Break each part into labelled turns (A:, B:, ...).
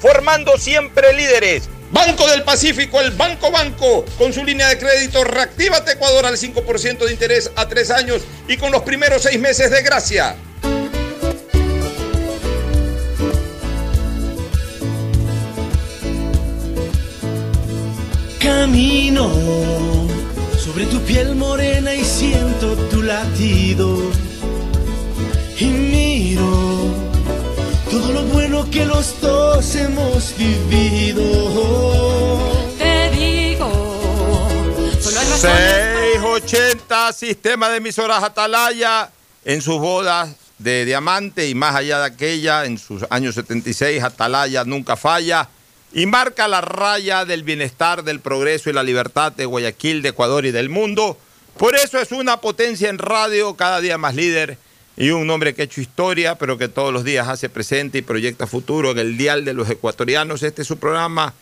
A: formando siempre líderes.
B: Banco del Pacífico, el Banco Banco, con su línea de crédito Reactívate Ecuador al 5% de interés a tres años y con los primeros seis meses de gracia.
C: Camino sobre tu piel morena y siento tu latido. Y miro todo lo que los dos hemos vivido.
D: Te digo, solo hay razones
A: 680 Sistema de emisoras Atalaya en sus bodas de diamante y más allá de aquella, en sus años 76, Atalaya nunca falla y marca la raya del bienestar, del progreso y la libertad de Guayaquil, de Ecuador y del mundo. Por eso es una potencia en radio, cada día más líder y un hombre que ha hecho historia, pero que todos los días hace presente y proyecta futuro en el dial de los ecuatorianos. Este es su programa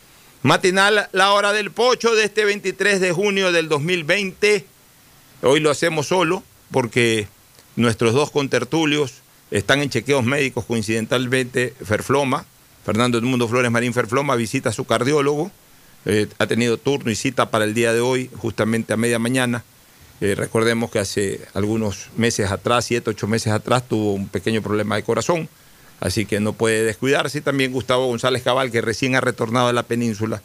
A: matinal, La Hora del Pocho, de este 23 de junio del 2020. Hoy lo hacemos solo porque nuestros dos contertulios están en chequeos médicos coincidentalmente. Ferfloma, Fernando Edmundo Flores Marín Ferfloma, visita a su cardiólogo. Eh, ha tenido turno y cita para el día de hoy, justamente a media mañana. Eh, recordemos que hace algunos meses atrás, siete, ocho meses atrás, tuvo un pequeño problema de corazón, así que no puede descuidarse. También Gustavo González Cabal, que recién ha retornado a la península,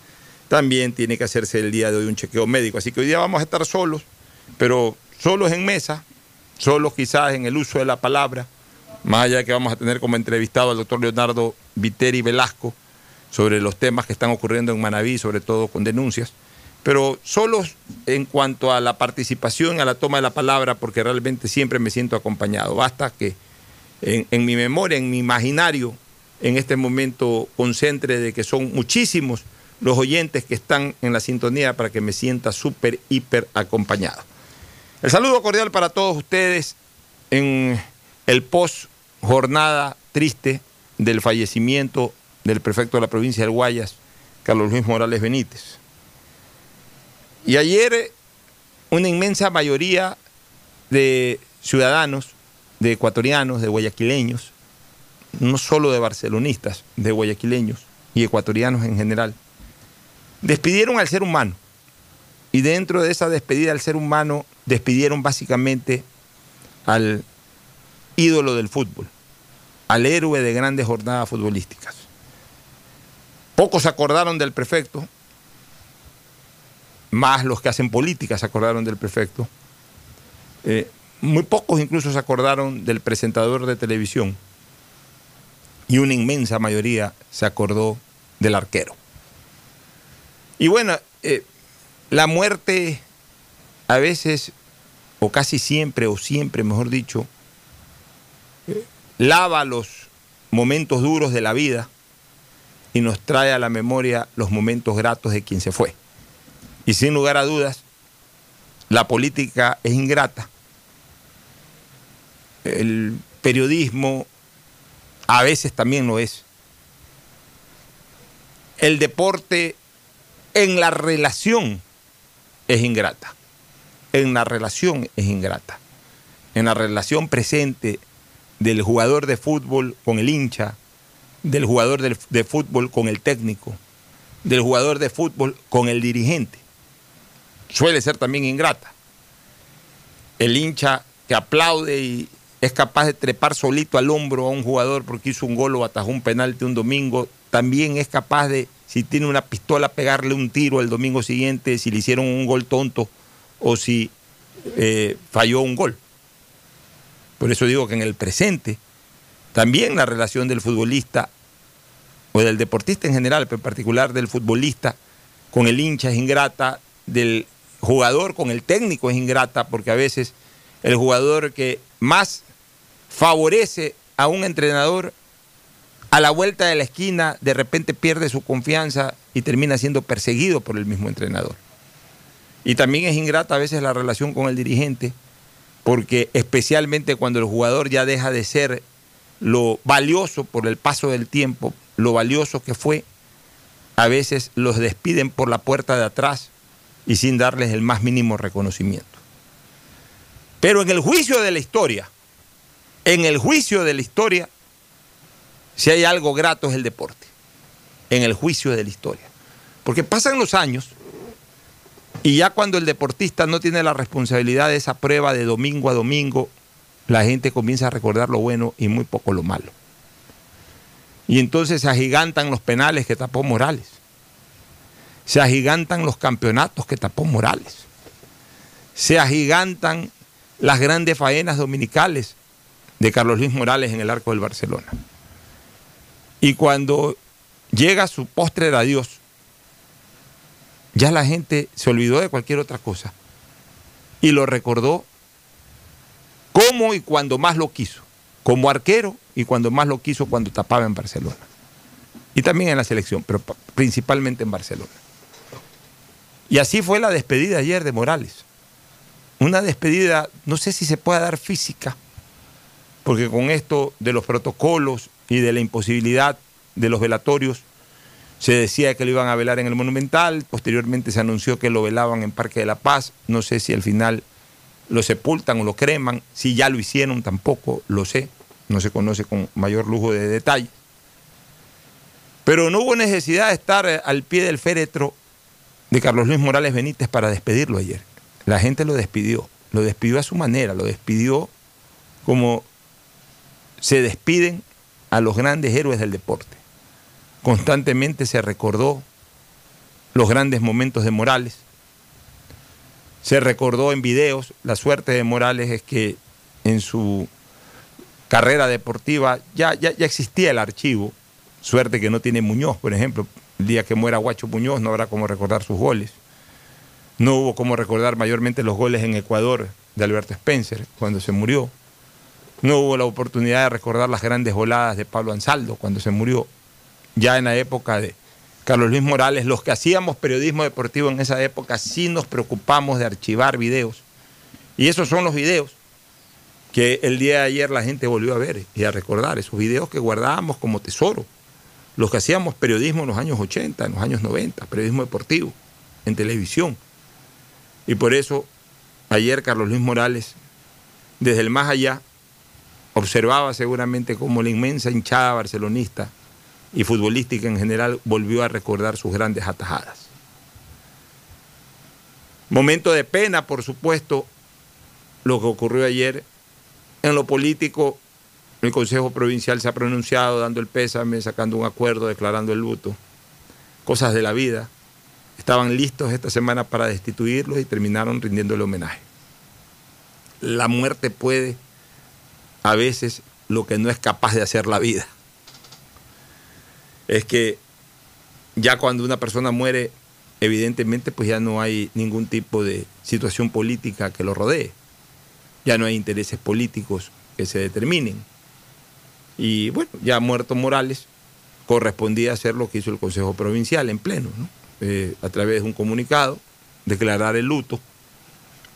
A: también tiene que hacerse el día de hoy un chequeo médico. Así que hoy día vamos a estar solos, pero solos en mesa, solos quizás en el uso de la palabra, más allá de que vamos a tener como entrevistado al doctor Leonardo Viteri Velasco sobre los temas que están ocurriendo en Manaví, sobre todo con denuncias pero solo en cuanto a la participación, a la toma de la palabra, porque realmente siempre me siento acompañado. Basta que en, mi memoria, en mi imaginario, en este momento concentre de que son muchísimos los oyentes que están en la sintonía para que me sienta súper, hiper acompañado. El saludo cordial para todos ustedes en el post jornada triste del fallecimiento del prefecto de la provincia del Guayas, Carlos Luis Morales Benítez. Y ayer una inmensa mayoría de ciudadanos, de ecuatorianos, de guayaquileños, no solo de barcelonistas, de guayaquileños y ecuatorianos en general, despidieron al ser humano. Y dentro de esa despedida al ser humano, despidieron básicamente al ídolo del fútbol, al héroe de grandes jornadas futbolísticas. Pocos acordaron del prefecto, más los que hacen política se acordaron del prefecto. Eh, muy pocos incluso se acordaron del presentador de televisión. Y una inmensa mayoría se acordó del arquero. Y bueno, eh, la muerte a veces, o casi siempre, o siempre, mejor dicho, eh, lava los momentos duros de la vida y nos trae a la memoria los momentos gratos de quien se fue. Y sin lugar a dudas, la política es ingrata. El periodismo a veces también lo es. el deporte en la relación es ingrata. En la relación es ingrata. En la relación presente del jugador de fútbol con el hincha, del jugador de fútbol con el técnico, del jugador de fútbol con el dirigente. Suele ser también ingrata. El hincha que aplaude y es capaz de trepar solito al hombro a un jugador porque hizo un gol o atajó un penalti un domingo, también es capaz de, si tiene una pistola, pegarle un tiro el domingo siguiente si le hicieron un gol tonto o si eh, falló un gol. Por eso digo que en el presente también la relación del futbolista o del deportista en general, pero en particular del futbolista con el hincha es ingrata, del jugador con el técnico es ingrata, porque a veces el jugador que más favorece a un entrenador a la vuelta de la esquina de repente pierde su confianza y termina siendo perseguido por el mismo entrenador. Y también es ingrata a veces la relación con el dirigente, porque especialmente cuando el jugador ya deja de ser lo valioso por el paso del tiempo, lo valioso que fue, a veces los despiden por la puerta de atrás y sin darles el más mínimo reconocimiento. Pero en el juicio de la historia, en el juicio de la historia, si hay algo grato es el deporte. En el juicio de la historia. Porque pasan los años y ya cuando el deportista no tiene la responsabilidad de esa prueba de domingo a domingo, la gente comienza a recordar lo bueno y muy poco lo malo. Y entonces se agigantan los penales que tapó Morales. Se agigantan los campeonatos que tapó Morales. Se agigantan las grandes faenas dominicales de Carlos Luis Morales en el arco del Barcelona. Y cuando llega su postre adiós, ya la gente se olvidó de cualquier otra cosa y lo recordó como y cuando más lo quiso, como arquero y cuando más lo quiso cuando tapaba en Barcelona. Y también en la selección, pero pa- principalmente en Barcelona. Y así fue la despedida ayer de Morales. Una despedida, no sé si se pueda dar física, porque con esto de los protocolos y de la imposibilidad de los velatorios, se decía que lo iban a velar en el Monumental, posteriormente se anunció que lo velaban en Parque de la Paz, no sé si al final lo sepultan o lo creman, si ya lo hicieron tampoco, lo sé, no se conoce con mayor lujo de detalle. Pero no hubo necesidad de estar al pie del féretro de Carlos Luis Morales Benítez para despedirlo ayer. La gente lo despidió, lo despidió a su manera, lo despidió como se despiden a los grandes héroes del deporte. Constantemente se recordó los grandes momentos de Morales. Se recordó en videos. La suerte de Morales es que en su carrera deportiva ya, ya, ya existía el archivo. Suerte que no tiene Muñoz, por ejemplo. El día que muera Guacho Muñoz no habrá cómo recordar sus goles. No hubo cómo recordar mayormente los goles en Ecuador de Alberto Spencer cuando se murió. No hubo la oportunidad de recordar las grandes voladas de Pablo Ansaldo cuando se murió. Ya en la época de Carlos Luis Morales, los que hacíamos periodismo deportivo en esa época sí nos preocupamos de archivar videos. Y esos son los videos que el día de ayer la gente volvió a ver y a recordar, esos videos que guardábamos como tesoro. Los que hacíamos periodismo en los años 80, en los años 90, periodismo deportivo, en televisión. Y por eso ayer Carlos Luis Morales, desde el más allá, observaba seguramente cómo la inmensa hinchada barcelonista y futbolística en general volvió a recordar sus grandes atajadas. Momento de pena, por supuesto, lo que ocurrió ayer. En lo político, el Consejo Provincial se ha pronunciado dando el pésame, sacando un acuerdo, declarando el luto. Cosas de la vida. Estaban listos esta semana para destituirlos y terminaron rindiéndole homenaje. La muerte puede a veces lo que no es capaz de hacer la vida. Es que ya cuando una persona muere, evidentemente pues ya no hay ningún tipo de situación política que lo rodee. Ya no hay intereses políticos que se determinen. Y bueno, ya muerto Morales, correspondía hacer lo que hizo el Consejo Provincial en pleno, ¿no? Eh, a través de un comunicado, declarar el luto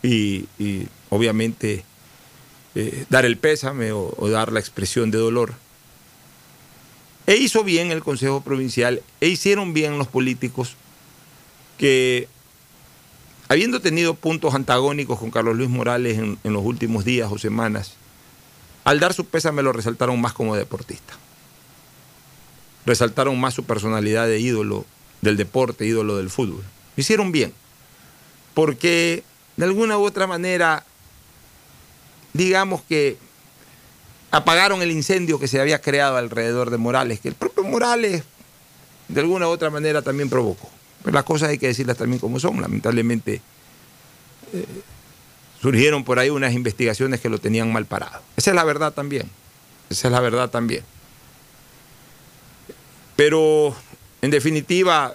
A: y, obviamente eh, dar el pésame o, o dar la expresión de dolor. E hizo bien el Consejo Provincial, e hicieron bien los políticos que, habiendo tenido puntos antagónicos con Carlos Luis Morales en, en los últimos días o semanas, al dar su pésame lo resaltaron más como deportista. Resaltaron más su personalidad de ídolo del deporte, ídolo del fútbol. Hicieron bien, porque de alguna u otra manera, digamos que apagaron el incendio que se había creado alrededor de Morales, que el propio Morales de alguna u otra manera también provocó. Pero las cosas hay que decirlas también como son. Lamentablemente eh, surgieron por ahí unas investigaciones que lo tenían mal parado. Esa es la verdad también. Esa es la verdad también. Pero en definitiva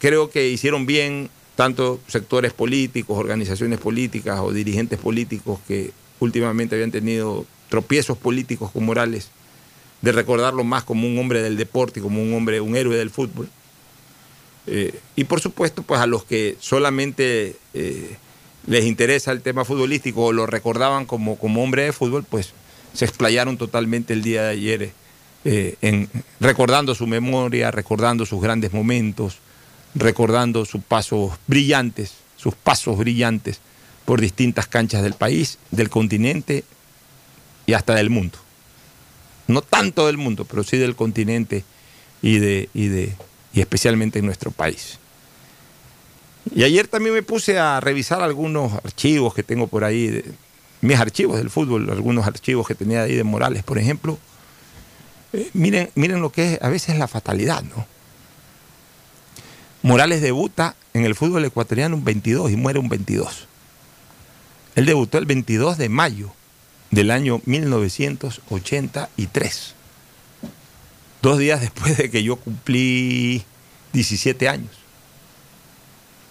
A: creo que hicieron bien tanto sectores políticos, organizaciones políticas o dirigentes políticos que últimamente habían tenido tropiezos políticos con Morales, de recordarlo más como un hombre del deporte, como un hombre, un héroe del fútbol. Eh, y por supuesto, pues a los que solamente eh, les interesa el tema futbolístico o lo recordaban como, como hombre de fútbol, pues se explayaron totalmente el día de ayer eh, en, recordando su memoria, recordando sus grandes momentos, recordando sus pasos brillantes, sus pasos brillantes por distintas canchas del país, del continente y hasta del mundo. No tanto del mundo, pero sí del continente y, de, y, de, y especialmente en nuestro país. Y ayer también me puse a revisar algunos archivos que tengo por ahí, mis archivos del fútbol, algunos archivos que tenía ahí de Morales, por ejemplo. Eh, miren, miren lo que es a veces la fatalidad, ¿no? Morales debuta en el fútbol ecuatoriano un 22 y muere un 22. Él debutó el 22 de mayo del año 1983. Dos días después de que yo cumplí 17 años.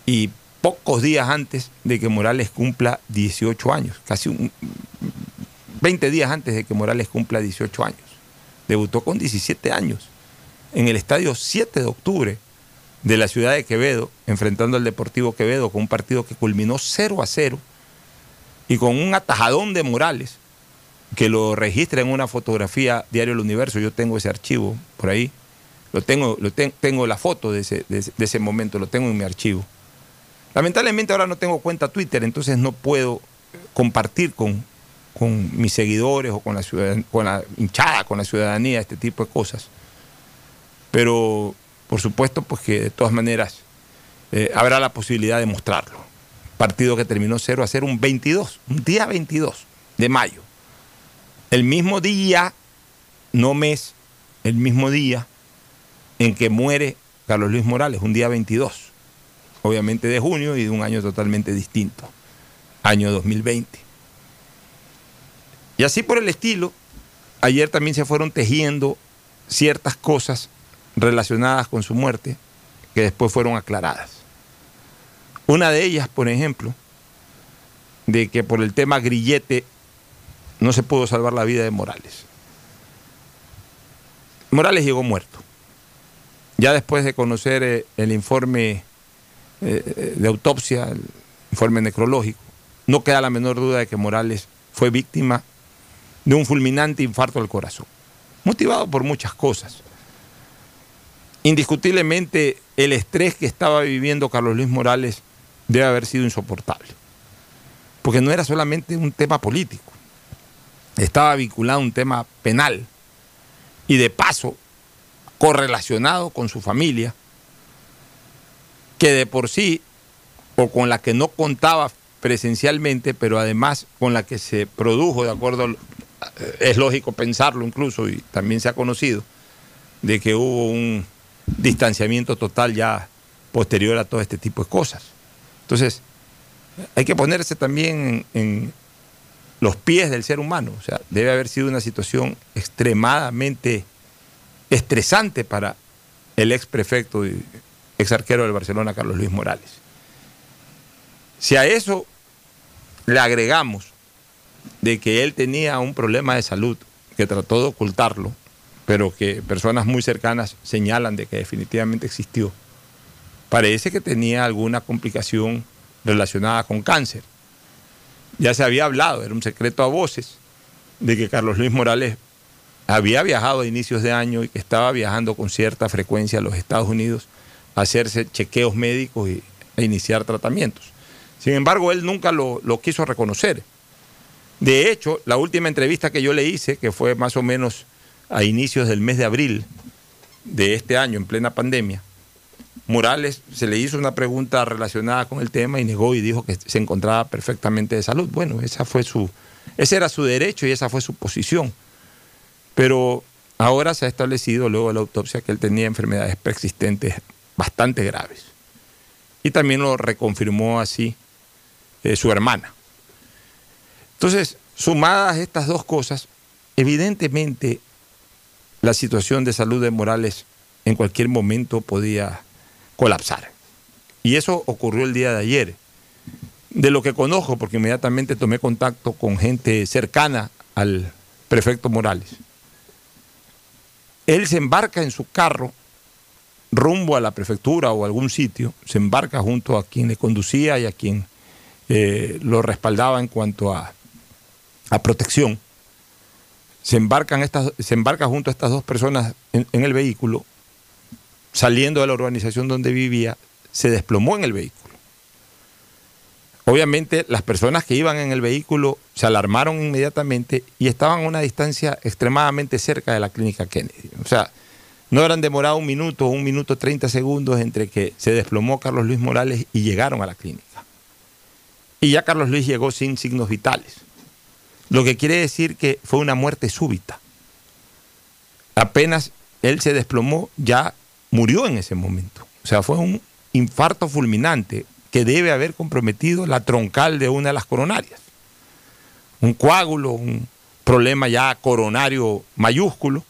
A: Y pocos días antes de que Morales cumpla 18 años. Casi un, 20 días antes de que Morales cumpla 18 años. Debutó con 17 años en el estadio 7 de octubre de la ciudad de Quevedo, enfrentando al Deportivo Quevedo con un partido que culminó 0 a 0 y con un atajadón de Morales que lo registra en una fotografía Diario El Universo. Yo tengo ese archivo por ahí. Lo tengo, lo tengo la foto de ese momento, lo tengo en mi archivo. Lamentablemente ahora no tengo cuenta Twitter, entonces no puedo compartir con, con mis seguidores o con la, con la hinchada, con la ciudadanía, este tipo de cosas. Pero por supuesto, pues que de todas maneras eh, habrá la posibilidad de mostrarlo. Partido que terminó 0 a 0 un 22, un día 22 de mayo. El mismo día, no mes, el mismo día en que muere Carlos Luis Morales, un día 22, obviamente de junio y de un año totalmente distinto, año 2020. Y así por el estilo, ayer también se fueron tejiendo ciertas cosas relacionadas con su muerte que después fueron aclaradas. Una de ellas, por ejemplo, de que por el tema grillete no se pudo salvar la vida de Morales. Morales llegó muerto. Ya después de conocer eh, el informe eh, de autopsia, el informe necrológico, no queda la menor duda de que Morales fue víctima de un fulminante infarto al corazón, motivado por muchas cosas. Indiscutiblemente el estrés que estaba viviendo Carlos Luis Morales debe haber sido insoportable, porque no era solamente un tema político, estaba vinculado a un tema penal y de paso correlacionado con su familia, que de por sí, o con la que no contaba presencialmente, pero además con la que se produjo, de acuerdo, es lógico pensarlo incluso, y también se ha conocido, de que hubo un distanciamiento total ya posterior a todo este tipo de cosas. Entonces, hay que ponerse también en, los pies del ser humano. O sea, debe haber sido una situación extremadamente estresante para el ex prefecto ex arquero del Barcelona, Carlos Luis Morales. Si a eso le agregamos de que él tenía un problema de salud que trató de ocultarlo, pero que personas muy cercanas señalan de que definitivamente existió, parece que tenía alguna complicación relacionada con cáncer. Ya se había hablado, era un secreto a voces, de que Carlos Luis Morales había viajado a inicios de año y que estaba viajando con cierta frecuencia a los Estados Unidos hacerse chequeos médicos y a iniciar tratamientos. Sin embargo, él nunca lo, lo quiso reconocer. De hecho, la última entrevista que yo le hice, que fue más o menos a inicios del mes de abril de este año, en plena pandemia, Morales se le hizo una pregunta relacionada con el tema y negó y dijo que se encontraba perfectamente de salud. Bueno, esa fue su, ese era su derecho y esa fue su posición. Pero ahora se ha establecido luego de la autopsia que él tenía enfermedades preexistentes bastante graves. Y también lo reconfirmó así eh, su hermana. Entonces, sumadas estas dos cosas, evidentemente la situación de salud de Morales en cualquier momento podía colapsar. Y eso ocurrió el día de ayer. De lo que conozco, porque inmediatamente tomé contacto con gente cercana al prefecto Morales. Él se embarca en su carro rumbo a la prefectura o a algún sitio, se embarca junto a quien le conducía y a quien eh, lo respaldaba en cuanto a, a protección. Se, embarcan estas, se embarca junto a estas dos personas en, en el vehículo, saliendo de la urbanización donde vivía, se desplomó en el vehículo. Obviamente las personas que iban en el vehículo se alarmaron inmediatamente y estaban a una distancia extremadamente cerca de la clínica Kennedy. O sea, no habrán demorado un minuto un minuto 30 segundos entre que se desplomó Carlos Luis Morales y llegaron a la clínica. Y ya Carlos Luis llegó sin signos vitales. Lo que quiere decir que fue una muerte súbita. Apenas él se desplomó, ya murió en ese momento. O sea, fue un infarto fulminante que debe haber comprometido la troncal de una de las coronarias. Un coágulo, un problema ya coronario mayúsculo,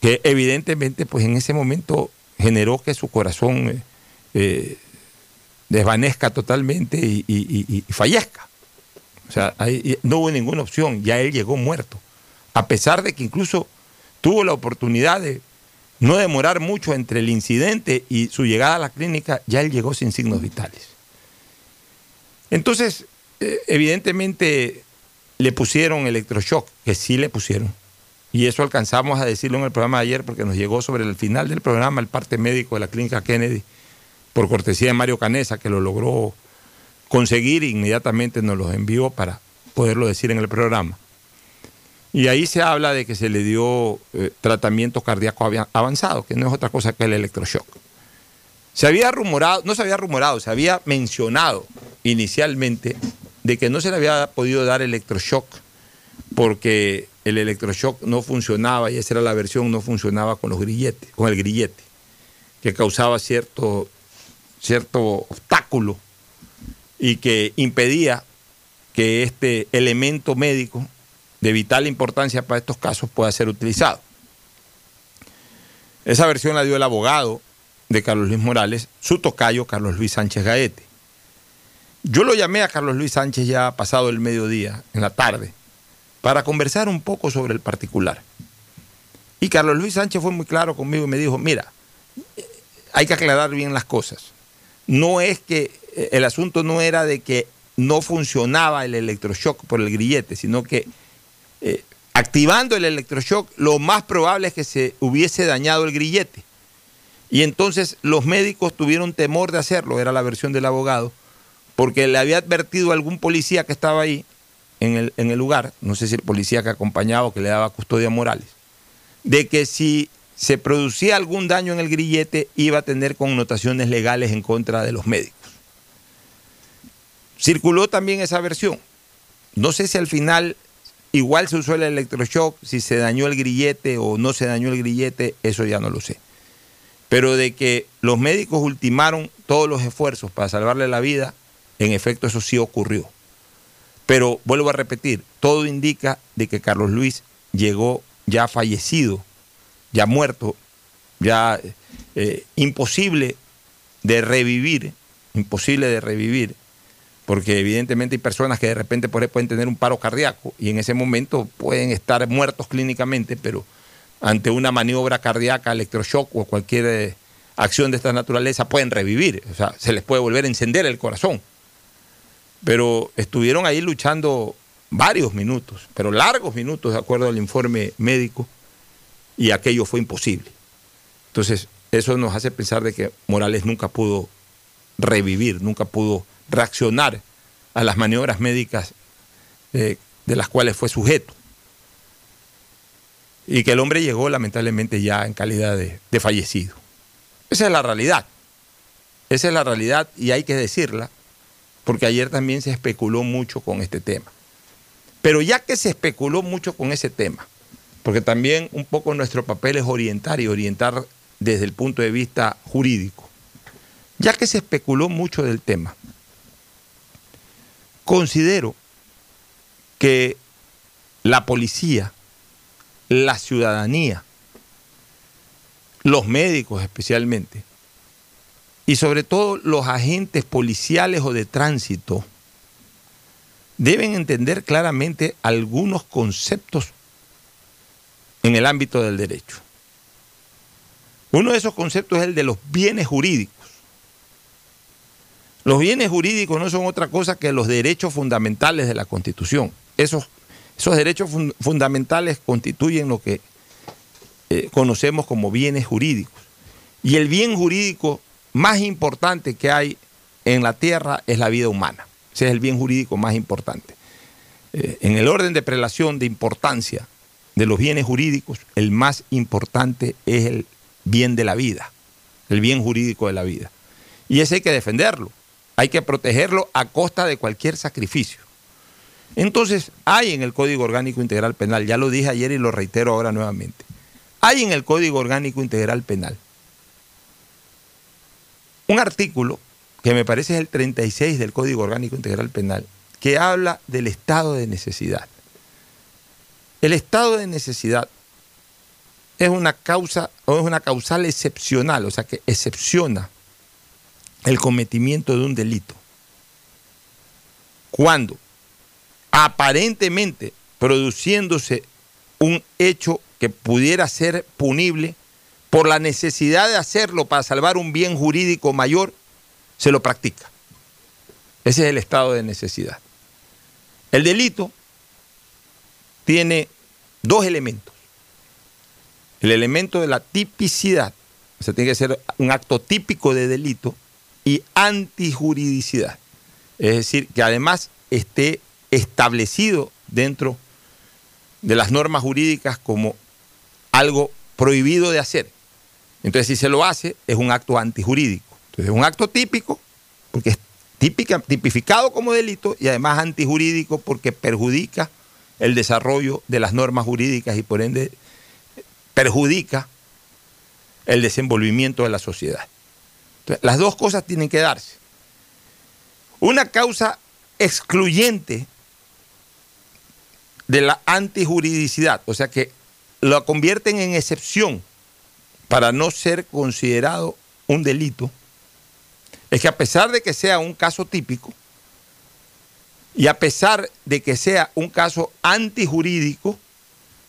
A: que evidentemente pues en ese momento generó que su corazón eh, eh, desvanezca totalmente y, y- fallezca. O sea, ahí no hubo ninguna opción, ya él llegó muerto. A pesar de que incluso tuvo la oportunidad de no demorar mucho entre el incidente y su llegada a la clínica, ya él llegó sin signos vitales. Entonces, eh, evidentemente le pusieron electroshock, que sí le pusieron. Y eso alcanzamos a decirlo en el programa de ayer porque nos llegó sobre el final del programa el parte médico de la clínica Kennedy, por cortesía de Mario Canesa, que lo logró conseguir e inmediatamente nos los envió para poderlo decir en el programa. Y ahí se habla de que se le dio eh, tratamiento cardíaco avanzado, que no es otra cosa que el electroshock. Se había rumorado, no se había rumorado, se había mencionado inicialmente de que no se le había podido dar electroshock porque el electroshock no funcionaba y esa era la versión, no funcionaba con los grilletes, con el grillete, que causaba cierto, cierto obstáculo y que impedía que este elemento médico de vital importancia para estos casos pueda ser utilizado. Esa versión la dio el abogado de Carlos Luis Morales, su tocayo Carlos Luis Sánchez Gaete. Yo lo llamé a Carlos Luis Sánchez ya pasado el mediodía, en la tarde, para conversar un poco sobre el particular. Y Carlos Luis Sánchez fue muy claro conmigo y me dijo, mira, hay que aclarar bien las cosas. No es que eh, el asunto no era de que no funcionaba el electroshock por el grillete, sino que eh, activando el electroshock, lo más probable es que se hubiese dañado el grillete. Y entonces los médicos tuvieron temor de hacerlo, era la versión del abogado, porque le había advertido a algún policía que estaba ahí en el, lugar, no sé si el policía que acompañaba o que le daba custodia a Morales, de que si se producía algún daño en el grillete iba a tener connotaciones legales en contra de los médicos. Circuló también esa versión. No sé si al final igual se usó el electroshock, si se dañó el grillete o no se dañó el grillete, eso ya no lo sé. Pero de que los médicos ultimaron todos los esfuerzos para salvarle la vida, en efecto eso sí ocurrió. Pero vuelvo a repetir, todo indica de que Carlos Luis llegó ya fallecido, ya muerto, ya eh, imposible de revivir, imposible de revivir, porque evidentemente hay personas que de repente pueden tener un paro cardíaco y en ese momento pueden estar muertos clínicamente, pero ante una maniobra cardíaca, electroshock o cualquier eh, acción de esta naturaleza pueden revivir, o sea, se les puede volver a encender el corazón. Pero estuvieron ahí luchando varios minutos, pero largos minutos de acuerdo al informe médico, y aquello fue imposible. Entonces, eso nos hace pensar de que Morales nunca pudo revivir, nunca pudo reaccionar a las maniobras médicas eh, de las cuales fue sujeto. Y que el hombre llegó lamentablemente ya en calidad de, de fallecido. Esa es la realidad. Esa es la realidad y hay que decirla, porque ayer también se especuló mucho con este tema. Pero ya que se especuló mucho con ese tema, porque también un poco nuestro papel es orientar y orientar desde el punto de vista jurídico, ya que se especuló mucho del tema, considero que la policía, la ciudadanía, los médicos especialmente, y sobre todo los agentes policiales o de tránsito, deben entender claramente algunos conceptos en el ámbito del derecho. Uno de esos conceptos es el de los bienes jurídicos. Los bienes jurídicos no son otra cosa que los derechos fundamentales de la Constitución. Esos, esos derechos fundamentales constituyen lo que eh, conocemos como bienes jurídicos. Y el bien jurídico más importante que hay en la tierra es la vida humana. Ese es el bien jurídico más importante. Eh, en el orden de prelación de importancia de los bienes jurídicos, el más importante es el bien de la vida, el bien jurídico de la vida. Y ese hay que defenderlo, hay que protegerlo a costa de cualquier sacrificio. Entonces, hay en el Código Orgánico Integral Penal, ya lo dije ayer y lo reitero ahora nuevamente, hay en el Código Orgánico Integral Penal un artículo que me parece es el 36 del Código Orgánico Integral Penal, que habla del estado de necesidad. El estado de necesidad es una causa o es una causal excepcional, o sea que excepciona el cometimiento de un delito. Cuando aparentemente produciéndose un hecho que pudiera ser punible por la necesidad de hacerlo para salvar un bien jurídico mayor, se lo practica. Ese es el estado de necesidad. El delito tiene dos elementos. El elemento de la tipicidad, o sea, tiene que ser un acto típico de delito, y antijuridicidad. Es decir, que además esté establecido dentro de las normas jurídicas como algo prohibido de hacer. Entonces, si se lo hace, es un acto antijurídico. Entonces, es un acto típico, porque es tipificado como delito, y además antijurídico porque perjudica el desarrollo de las normas jurídicas y por ende perjudica el desenvolvimiento de la sociedad. Entonces, las dos cosas tienen que darse. Una causa excluyente de la antijuridicidad, o sea que lo convierten en excepción para no ser considerado un delito es que a pesar de que sea un caso típico y a pesar de que sea un caso antijurídico,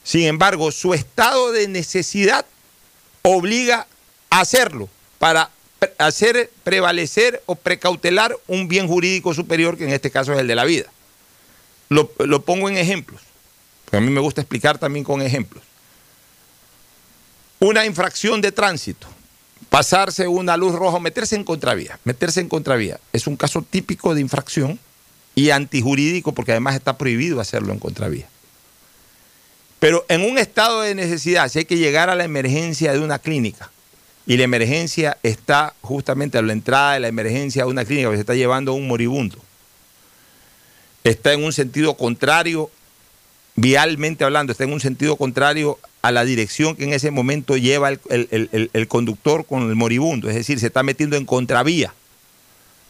A: sin embargo, su estado de necesidad obliga a hacerlo para hacer prevalecer o precautelar un bien jurídico superior, que en este caso es el de la vida. Lo, lo pongo en ejemplos, porque a mí me gusta explicar también con ejemplos. Una infracción de tránsito, pasarse una luz roja, meterse en contravía. Meterse en contravía es un caso típico de infracción y antijurídico porque además está prohibido hacerlo en contravía. Pero en un estado de necesidad, si hay que llegar a la emergencia de una clínica y la emergencia está justamente a la entrada de la emergencia de una clínica que se está llevando a un moribundo, está en un sentido contrario, vialmente hablando, está en un sentido contrario a la dirección que en ese momento lleva el, conductor con el moribundo, es decir, se está metiendo en contravía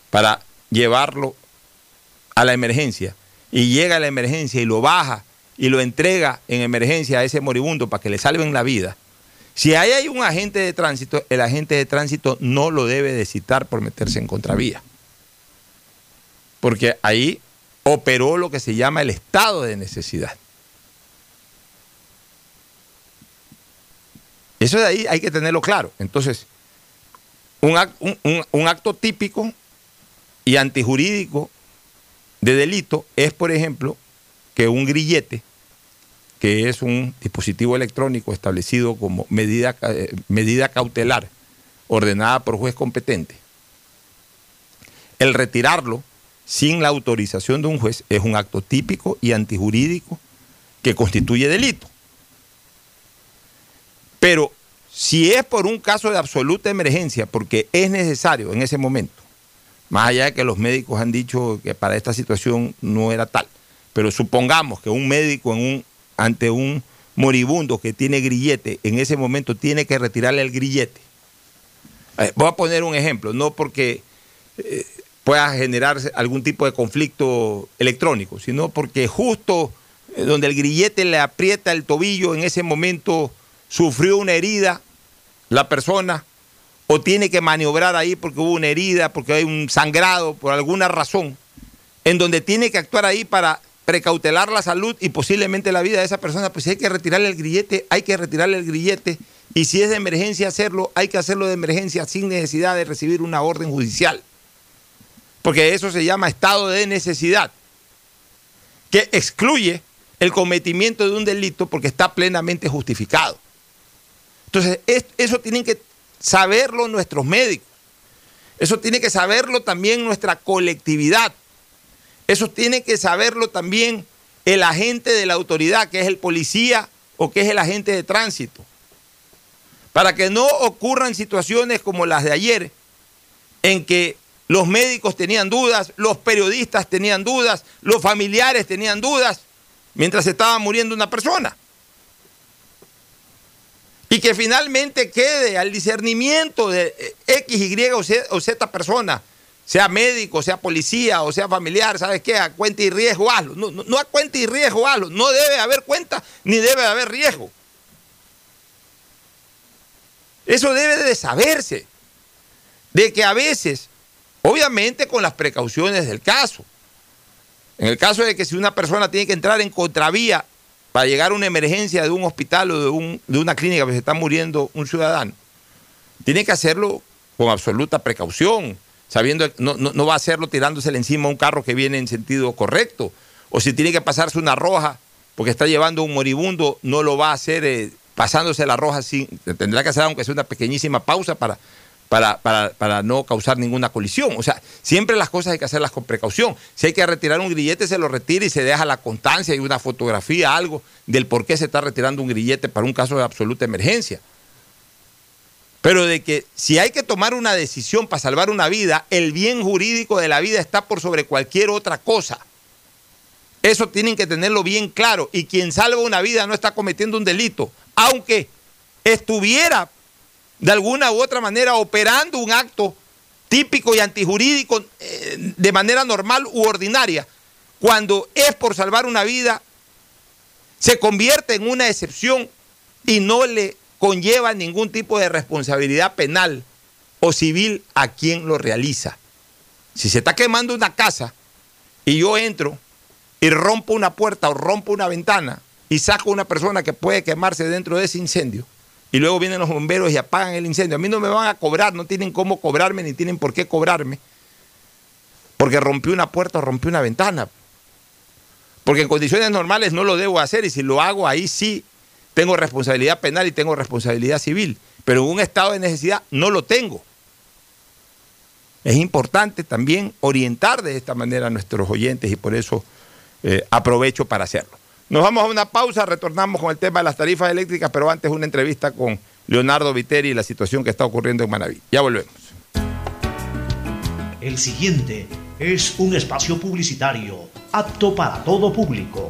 A: para llevarlo a la emergencia y llega a la emergencia y lo baja y lo entrega en emergencia a ese moribundo para que le salven la vida. Si ahí hay un agente de tránsito, el agente de tránsito no lo debe de citar por meterse en contravía. Porque ahí operó lo que se llama el estado de necesidad. Eso de ahí hay que tenerlo claro. Entonces, un, acto típico y antijurídico de delito es, por ejemplo, que un grillete, que es un dispositivo electrónico establecido como medida, eh, medida cautelar ordenada por juez competente, el retirarlo sin la autorización de un juez es un acto típico y antijurídico que constituye delito. Pero si es por un caso de absoluta emergencia, porque es necesario en ese momento, más allá de que los médicos han dicho que para esta situación no era tal, pero supongamos que un médico ante un moribundo que tiene grillete, en ese momento tiene que retirarle el grillete. Eh, voy a poner un ejemplo, no porque eh, pueda generar algún tipo de conflicto electrónico, sino porque justo eh, donde el grillete le aprieta el tobillo, en ese momento sufrió una herida la persona, o tiene que maniobrar ahí porque hubo una herida, porque hay un sangrado, por alguna razón, en donde tiene que actuar ahí para precautelar la salud y posiblemente la vida de esa persona, pues si hay que retirarle el grillete, hay que retirarle el grillete, y si es de emergencia hacerlo, hay que hacerlo de emergencia sin necesidad de recibir una orden judicial. Porque eso se llama estado de necesidad, que excluye el cometimiento de un delito porque está plenamente justificado. Entonces, eso tienen que saberlo nuestros médicos. Eso tiene que saberlo también nuestra colectividad. Eso tiene que saberlo también el agente de la autoridad, que es el policía o que es el agente de tránsito. Para que no ocurran situaciones como las de ayer, en que los médicos tenían dudas, los periodistas tenían dudas, los familiares tenían dudas, mientras estaba muriendo una persona. Y que finalmente quede al discernimiento de X, Y o Z, persona, sea médico, sea policía o sea familiar, ¿sabes qué? A cuenta y riesgo hazlo. No, no a cuenta y riesgo hazlo. No debe haber cuenta ni debe haber riesgo. Eso debe de saberse. De que a veces, obviamente con las precauciones del caso, en el caso de que si una persona tiene que entrar en contravía para llegar a una emergencia de un hospital o de, un, de una clínica que se está muriendo un ciudadano, tiene que hacerlo con absoluta precaución, sabiendo que no, no, va a hacerlo tirándosele encima a un carro que viene en sentido correcto. O si tiene que pasarse una roja porque está llevando un moribundo, no lo va a hacer eh, pasándose la roja sin. Tendrá que hacer aunque sea una pequeñísima pausa para para, para, no causar ninguna colisión. O sea, siempre las cosas hay que hacerlas con precaución. Si hay que retirar un grillete, se lo retira y se deja la constancia y una fotografía, algo del por qué se está retirando un grillete para un caso de absoluta emergencia. Pero de que si hay que tomar una decisión para salvar una vida, el bien jurídico de la vida está por sobre cualquier otra cosa. Eso tienen que tenerlo bien claro. Y quien salva una vida no está cometiendo un delito, aunque estuviera de alguna u otra manera operando un acto típico y antijurídico eh, de manera normal u ordinaria, cuando es por salvar una vida, se convierte en una excepción y no le conlleva ningún tipo de responsabilidad penal o civil a quien lo realiza. Si se está quemando una casa y yo entro y rompo una puerta o rompo una ventana y saco a una persona que puede quemarse dentro de ese incendio, y luego vienen los bomberos y apagan el incendio. A mí no me van a cobrar, no tienen cómo cobrarme ni tienen por qué cobrarme, porque rompí una puerta o rompí una ventana. Porque en condiciones normales no lo debo hacer y si lo hago ahí sí tengo responsabilidad penal y tengo responsabilidad civil, pero en un estado de necesidad no lo tengo. Es importante también orientar de esta manera a nuestros oyentes y por eso eh, aprovecho para hacerlo. Nos vamos a una pausa, retornamos con el tema de las tarifas eléctricas, pero antes una entrevista con Leonardo Viteri y la situación que está ocurriendo en Manaví. Ya volvemos.
E: El siguiente es un espacio publicitario apto para todo público.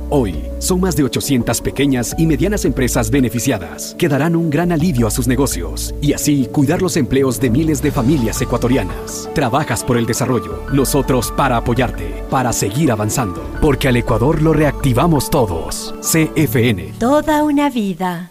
F: Hoy, son más de 800 pequeñas y medianas empresas beneficiadas que darán un gran alivio a sus negocios y así cuidar los empleos de miles de familias ecuatorianas. Trabajas por el desarrollo, nosotros para apoyarte, para seguir avanzando, porque al Ecuador lo reactivamos todos. CFN.
G: Toda una vida.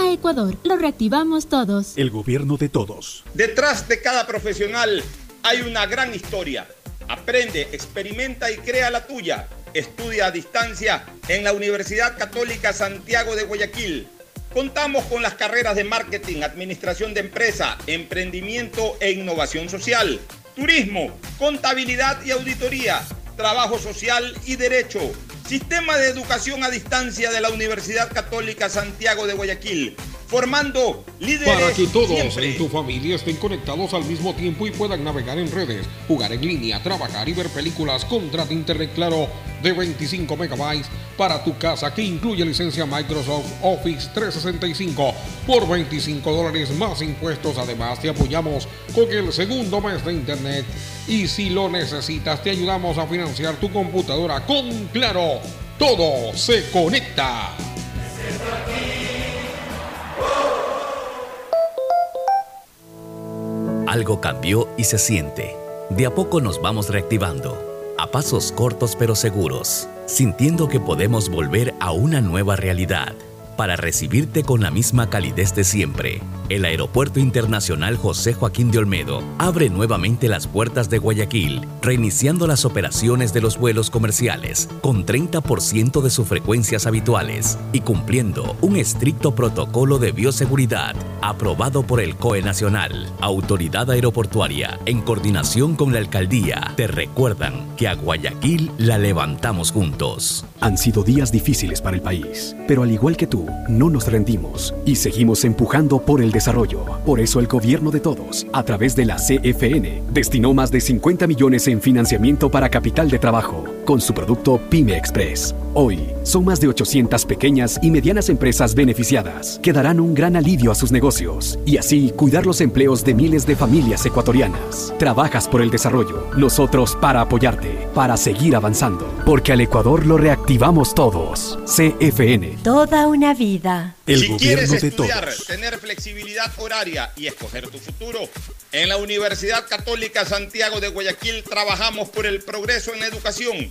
H: Ecuador, lo reactivamos todos.
F: El gobierno de todos.
A: Detrás de cada profesional hay una gran historia. Aprende, experimenta y crea la tuya. Estudia a distancia en la Universidad Católica Santiago de Guayaquil. Contamos con las carreras de marketing, administración de empresa, emprendimiento e innovación social, turismo, contabilidad y auditoría, trabajo social y derecho. Sistema de educación a distancia de la Universidad Católica Santiago de Guayaquil, formando líderes
I: Para que todos
A: siempre.
I: en tu familia estén conectados al mismo tiempo y puedan navegar en redes, jugar en línea, trabajar y ver películas, contrata Internet Claro de 25 megabytes para tu casa que incluye licencia Microsoft Office 365 por 25 dólares más impuestos. Además te apoyamos con el segundo mes de Internet y si lo necesitas te ayudamos a financiar tu computadora con Claro. Todo se conecta.
J: Algo cambió y se siente. De a poco nos vamos reactivando, a pasos cortos pero seguros, sintiendo que podemos volver a una nueva realidad. Para recibirte con la misma calidez de siempre, el Aeropuerto Internacional José Joaquín de Olmedo abre nuevamente las puertas de Guayaquil, reiniciando las operaciones de los vuelos comerciales con 30% de sus frecuencias habituales y cumpliendo un estricto protocolo de bioseguridad aprobado por el COE Nacional, Autoridad Aeroportuaria, en coordinación con la Alcaldía, te recuerdan que a Guayaquil la levantamos juntos.
F: Han sido días difíciles para el país, pero al igual que tú, no nos rendimos y seguimos empujando por el desarrollo. Por eso el gobierno de todos, a través de la CFN, destinó más de 50 millones en financiamiento para capital de trabajo con su producto Pyme Express. Hoy, son más de 800 pequeñas y medianas empresas beneficiadas que darán un gran alivio a sus negocios y así cuidar los empleos de miles de familias ecuatorianas. Trabajas por el desarrollo, nosotros para apoyarte, para seguir avanzando, porque al Ecuador lo reactivamos todos. CFN.
K: Toda una vida.
F: El
A: si quieres
F: gobierno de
A: estudiar,
F: todos.
A: tener flexibilidad horaria y escoger tu futuro, en la Universidad Católica Santiago de Guayaquil trabajamos por el progreso en la educación,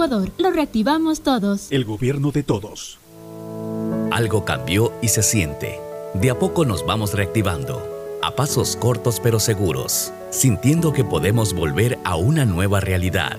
H: Ecuador, lo reactivamos todos.
F: El gobierno de todos.
J: Algo cambió y se siente. De a poco nos vamos reactivando, a pasos cortos pero seguros, sintiendo que podemos volver a una nueva realidad.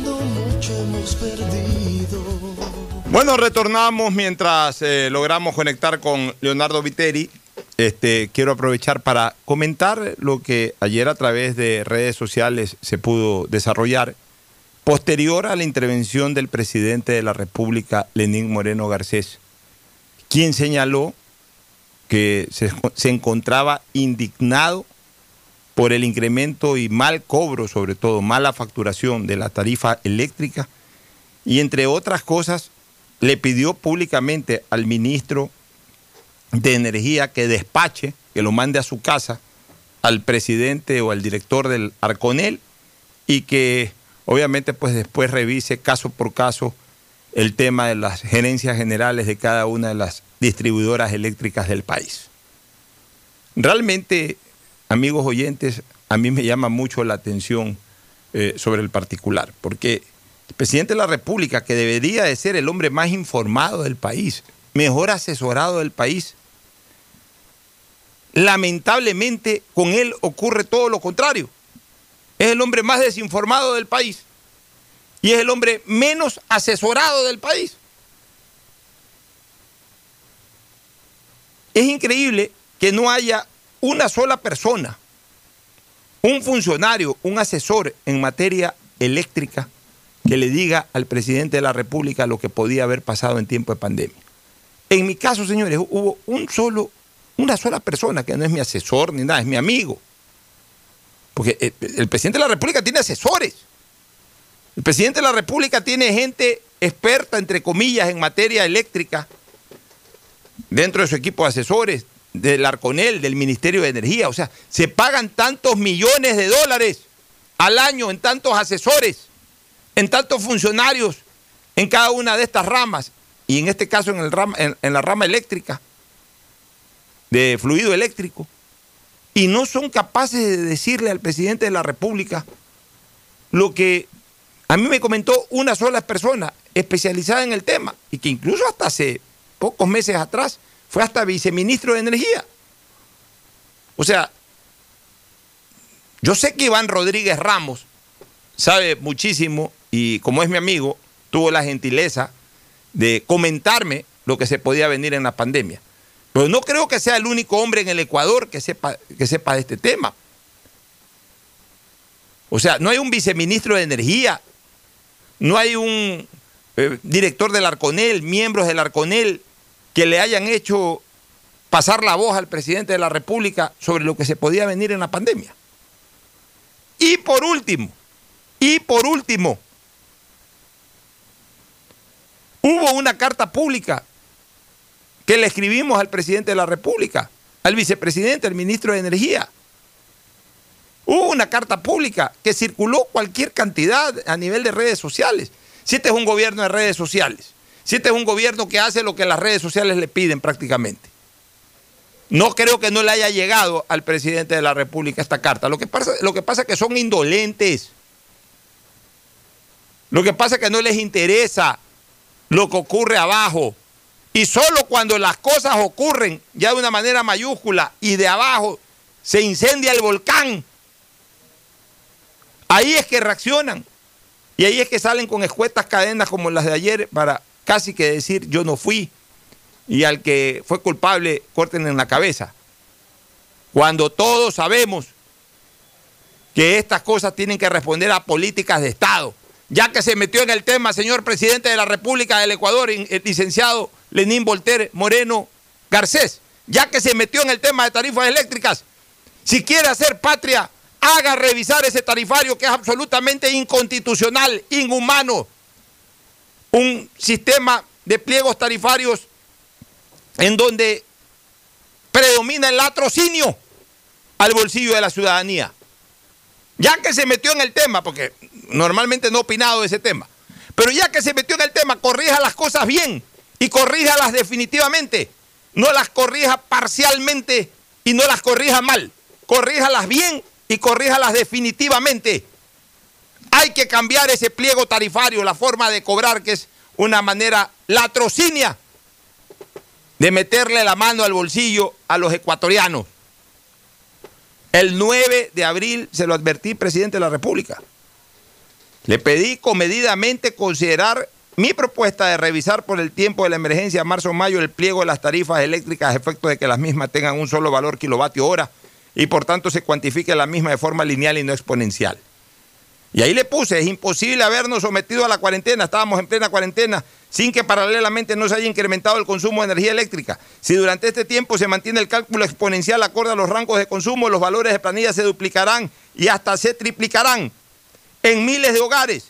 C: hemos perdido.
A: Bueno, retornamos mientras eh, logramos conectar con Leonardo Viteri. Este, quiero aprovechar para comentar lo que ayer a través de redes sociales se pudo desarrollar posterior a la intervención del presidente de la República, Lenín Moreno Garcés, quien señaló que se, se encontraba indignado por el incremento y mal cobro, sobre todo mala facturación de la tarifa eléctrica, y entre otras cosas le pidió públicamente al ministro de Energía que despache, que lo mande a su casa al presidente o al director del Arconel y que obviamente pues después revise caso por caso el tema de las gerencias generales de cada una de las distribuidoras eléctricas del país. Realmente, amigos oyentes, a mí me llama mucho la atención eh, sobre el particular, porque el presidente de la República, que debería de ser el hombre más informado del país, mejor asesorado del país, lamentablemente con él ocurre todo lo contrario. Es el hombre más desinformado del país y es el hombre menos asesorado del país. Es increíble que no haya una sola persona, un funcionario, un asesor en materia eléctrica que le diga al presidente de la República lo que podía haber pasado en tiempo de pandemia. En mi caso, señores, hubo un solo, una sola persona que no es mi asesor ni nada, es mi amigo. Porque el, el presidente de la República tiene asesores. El presidente de la República tiene gente experta, entre comillas, en materia eléctrica dentro de su equipo de asesores, del Arconel, del Ministerio de Energía. O sea, se pagan tantos millones de dólares al año en tantos asesores, en tantos funcionarios en cada una de estas ramas, y en este caso en, el rama, en, la rama eléctrica, de fluido eléctrico, y no son capaces de decirle al presidente de la República lo que a mí me comentó una sola persona especializada en el tema, y que incluso hasta hace pocos meses atrás fue hasta viceministro de Energía. O sea, yo sé que Iván Rodríguez Ramos sabe muchísimo y como es mi amigo, tuvo la gentileza de comentarme lo que se podía venir en la pandemia. Pero no creo que sea el único hombre en el Ecuador que sepa, que sepa de este tema. O sea, no hay un viceministro de Energía, no hay un eh, director del Arconel, miembros del Arconel que le hayan hecho pasar la voz al presidente de la República sobre lo que se podía venir en la pandemia. Y por último, y por último, hubo una carta pública que le escribimos al presidente de la República, al vicepresidente, al ministro de Energía. Hubo una carta pública que circuló cualquier cantidad a nivel de redes sociales. Si este es un gobierno de redes sociales, Si este es un gobierno que hace lo que las redes sociales le piden prácticamente. No creo que no le haya llegado al presidente de la República esta carta. Lo que pasa, lo que pasa es que son indolentes. Lo que pasa es que no les interesa lo que ocurre abajo. Y solo cuando las cosas ocurren ya de una manera mayúscula y de abajo se incendia el volcán, ahí es que reaccionan. Y ahí es que salen con escuetas cadenas como las de ayer para casi que decir yo no fui y al que fue culpable corten en la cabeza. Cuando todos sabemos que estas cosas tienen que responder a políticas de Estado. Ya que se metió en el tema, señor presidente de la República del Ecuador, el licenciado Lenín Volter Moreno Garcés, ya que se metió en el tema de tarifas eléctricas, si quiere hacer patria, haga revisar ese tarifario que es absolutamente inconstitucional, inhumano. Un sistema de pliegos tarifarios en donde predomina el latrocinio al bolsillo de la ciudadanía. Ya que se metió en el tema, porque normalmente no he opinado de ese tema, pero ya que se metió en el tema, corrija las cosas bien y corríjalas definitivamente. No las corrija parcialmente y no las corrija mal. Corríjalas bien y corríjalas definitivamente. Hay que cambiar ese pliego tarifario, la forma de cobrar, que es una manera latrocinia de meterle la mano al bolsillo a los ecuatorianos. El 9 de abril se lo advertí, presidente de la República. Le pedí comedidamente considerar mi propuesta de revisar por el tiempo de la emergencia marzo-mayo el pliego de las tarifas eléctricas a efecto de que las mismas tengan un solo valor kilovatio hora y por tanto se cuantifique la misma de forma lineal y no exponencial. Y ahí le puse, es imposible habernos sometido a la cuarentena, estábamos en plena cuarentena, sin que paralelamente no se haya incrementado el consumo de energía eléctrica. Si durante este tiempo se mantiene el cálculo exponencial acorde a los rangos de consumo, los valores de planilla se duplicarán y hasta se triplicarán en miles de hogares.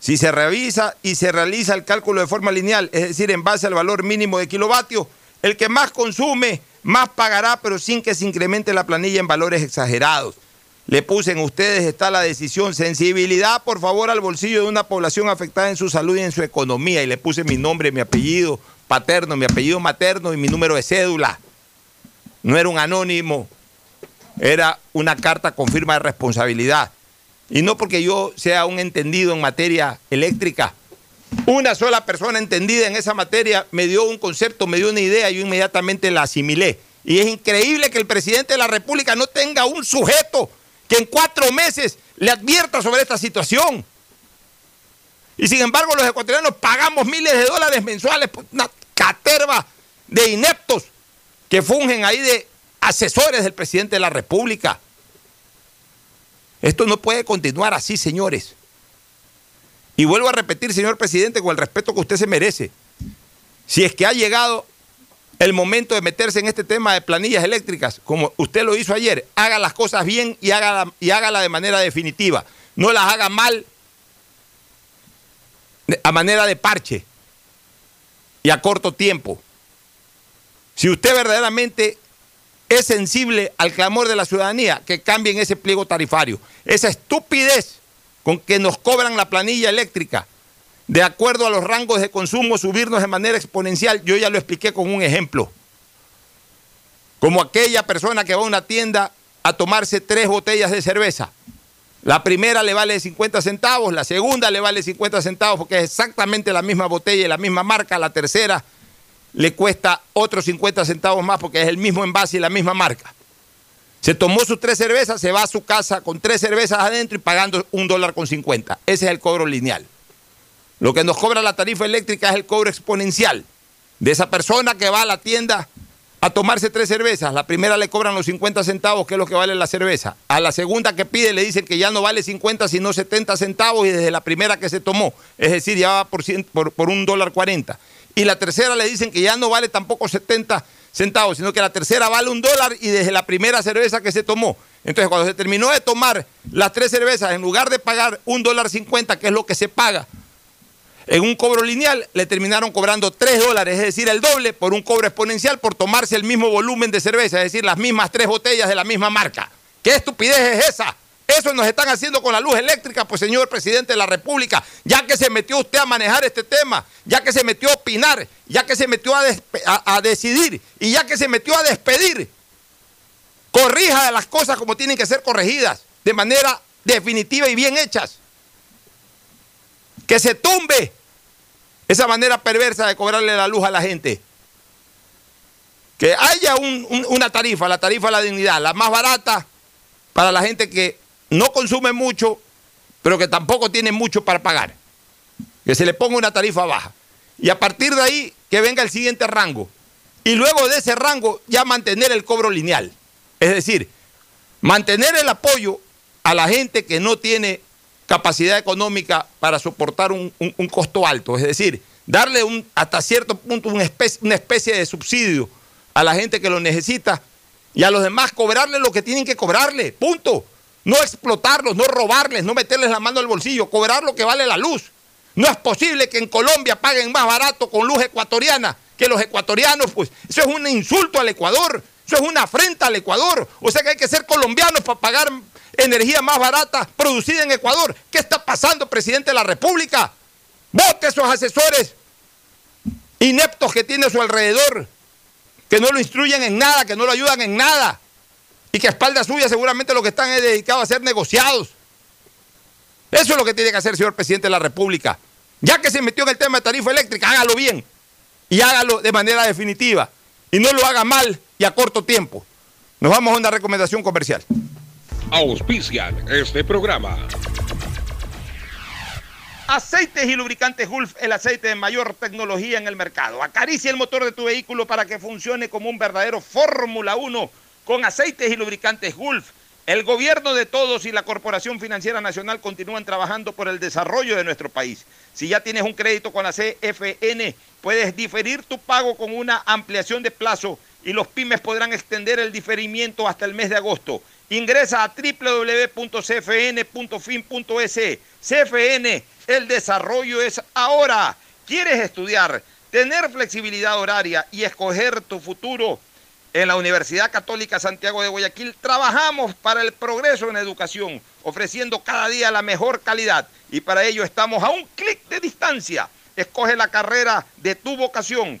A: Si se revisa y se realiza el cálculo de forma lineal, es decir, en base al valor mínimo de kilovatios, el que más consume, más pagará, pero sin que se incremente la planilla en valores exagerados. Le puse en ustedes está la decisión, sensibilidad por favor al bolsillo de una población afectada en su salud y en su economía. Y le puse mi nombre, mi apellido paterno, mi apellido materno y mi número de cédula. No era un anónimo, era una carta con firma de responsabilidad. Y no porque yo sea un entendido en materia eléctrica. Una sola persona entendida en esa materia me dio un concepto, me dio una idea, y yo inmediatamente la asimilé. Y es increíble que el presidente de la República no tenga un sujeto que en cuatro meses le advierta sobre esta situación. Y sin embargo los ecuatorianos pagamos miles de dólares mensuales por una caterva de ineptos que fungen ahí de asesores del presidente de la República. Esto no puede continuar así, señores. Y vuelvo a repetir, señor presidente, con el respeto que usted se merece. Si es que ha llegado el momento de meterse en este tema de planillas eléctricas, como usted lo hizo ayer, haga las cosas bien y hágala, y hágala de manera definitiva. No las haga mal a manera de parche y a corto tiempo. Si usted verdaderamente es sensible al clamor de la ciudadanía, que cambien ese pliego tarifario. Esa estupidez con que nos cobran la planilla eléctrica de acuerdo a los rangos de consumo, subirnos de manera exponencial. Yo ya lo expliqué con un ejemplo. Como aquella persona que va a una tienda a tomarse tres botellas de cerveza. La primera le vale 50 centavos, la segunda le vale 50 centavos porque es exactamente la misma botella y la misma marca. La tercera le cuesta otros 50 centavos más porque es el mismo envase y la misma marca. Se tomó sus tres cervezas, se va a su casa con tres cervezas adentro y pagando un dólar con 50. Ese es el cobro lineal. Lo que nos cobra la tarifa eléctrica es el cobro exponencial de esa persona que va a la tienda a tomarse tres cervezas. La primera le cobran los 50 centavos, que es lo que vale la cerveza. A la segunda que pide le dicen que ya no vale 50, sino 70 centavos y desde la primera que se tomó. Es decir, ya va por, por, un dólar 40. Y la tercera le dicen que ya no vale tampoco 70 centavos, sino que la tercera vale un dólar y desde la primera cerveza que se tomó. Entonces, cuando se terminó de tomar las tres cervezas, en lugar de pagar un dólar 50, que es lo que se paga en un cobro lineal le terminaron cobrando 3 dólares, es decir, el doble por un cobro exponencial por tomarse el mismo volumen de cerveza, es decir, las mismas tres botellas de la misma marca. ¿Qué estupidez es esa? Eso nos están haciendo con la luz eléctrica, pues señor presidente de la República, ya que se metió usted a manejar este tema, ya que se metió a opinar, ya que se metió a, a, a decidir y ya que se metió a despedir, corrija las cosas como tienen que ser corregidas, de manera definitiva y bien hechas. Que se tumbe esa manera perversa de cobrarle la luz a la gente. Que haya un, un, una tarifa, la tarifa de la dignidad, la más barata para la gente que no consume mucho, pero que tampoco tiene mucho para pagar. Que se le ponga una tarifa baja. Y a partir de ahí, que venga el siguiente rango. Y luego de ese rango, ya mantener el cobro lineal. Es decir, mantener el apoyo a la gente que no tiene capacidad económica para soportar un, un, costo alto. Es decir, darle un, hasta cierto punto una especie, una especie de subsidio a la gente que lo necesita y a los demás cobrarle lo que tienen que cobrarle. Punto. No explotarlos, no robarles, no meterles la mano al bolsillo, cobrar lo que vale la luz. No es posible que en Colombia paguen más barato con luz ecuatoriana que los ecuatorianos, pues eso es un insulto al Ecuador, eso es una afrenta al Ecuador. O sea que hay que ser colombianos para pagar energía más barata producida en Ecuador. ¿Qué está pasando, presidente de la República? Vote esos asesores ineptos que tiene a su alrededor, que no lo instruyen en nada, que no lo ayudan en nada, y que a espalda suya seguramente lo que están es dedicados a ser negociados. Eso es lo que tiene que hacer, señor presidente de la República. Ya que se metió en el tema de tarifa eléctrica, hágalo bien y hágalo de manera definitiva. Y no lo haga mal y a corto tiempo. Nos vamos a una recomendación comercial.
I: Auspician este programa.
B: Aceites y lubricantes Gulf, el aceite de mayor tecnología en el mercado. Acaricia el motor de tu vehículo para que funcione como un verdadero Fórmula 1 con aceites y lubricantes Gulf. El gobierno de todos y la Corporación Financiera Nacional continúan trabajando por el desarrollo de nuestro país. Si ya tienes un crédito con la CFN, puedes diferir tu pago con una ampliación de plazo y los pymes podrán extender el diferimiento hasta el mes de agosto. Ingresa a www.cfn.fin.es. CFN, el desarrollo es ahora. ¿Quieres estudiar, tener flexibilidad horaria y escoger tu futuro? En la Universidad Católica Santiago de Guayaquil trabajamos para el progreso en educación, ofreciendo cada día la mejor calidad y para ello estamos a un clic de distancia. Escoge la carrera de tu vocación.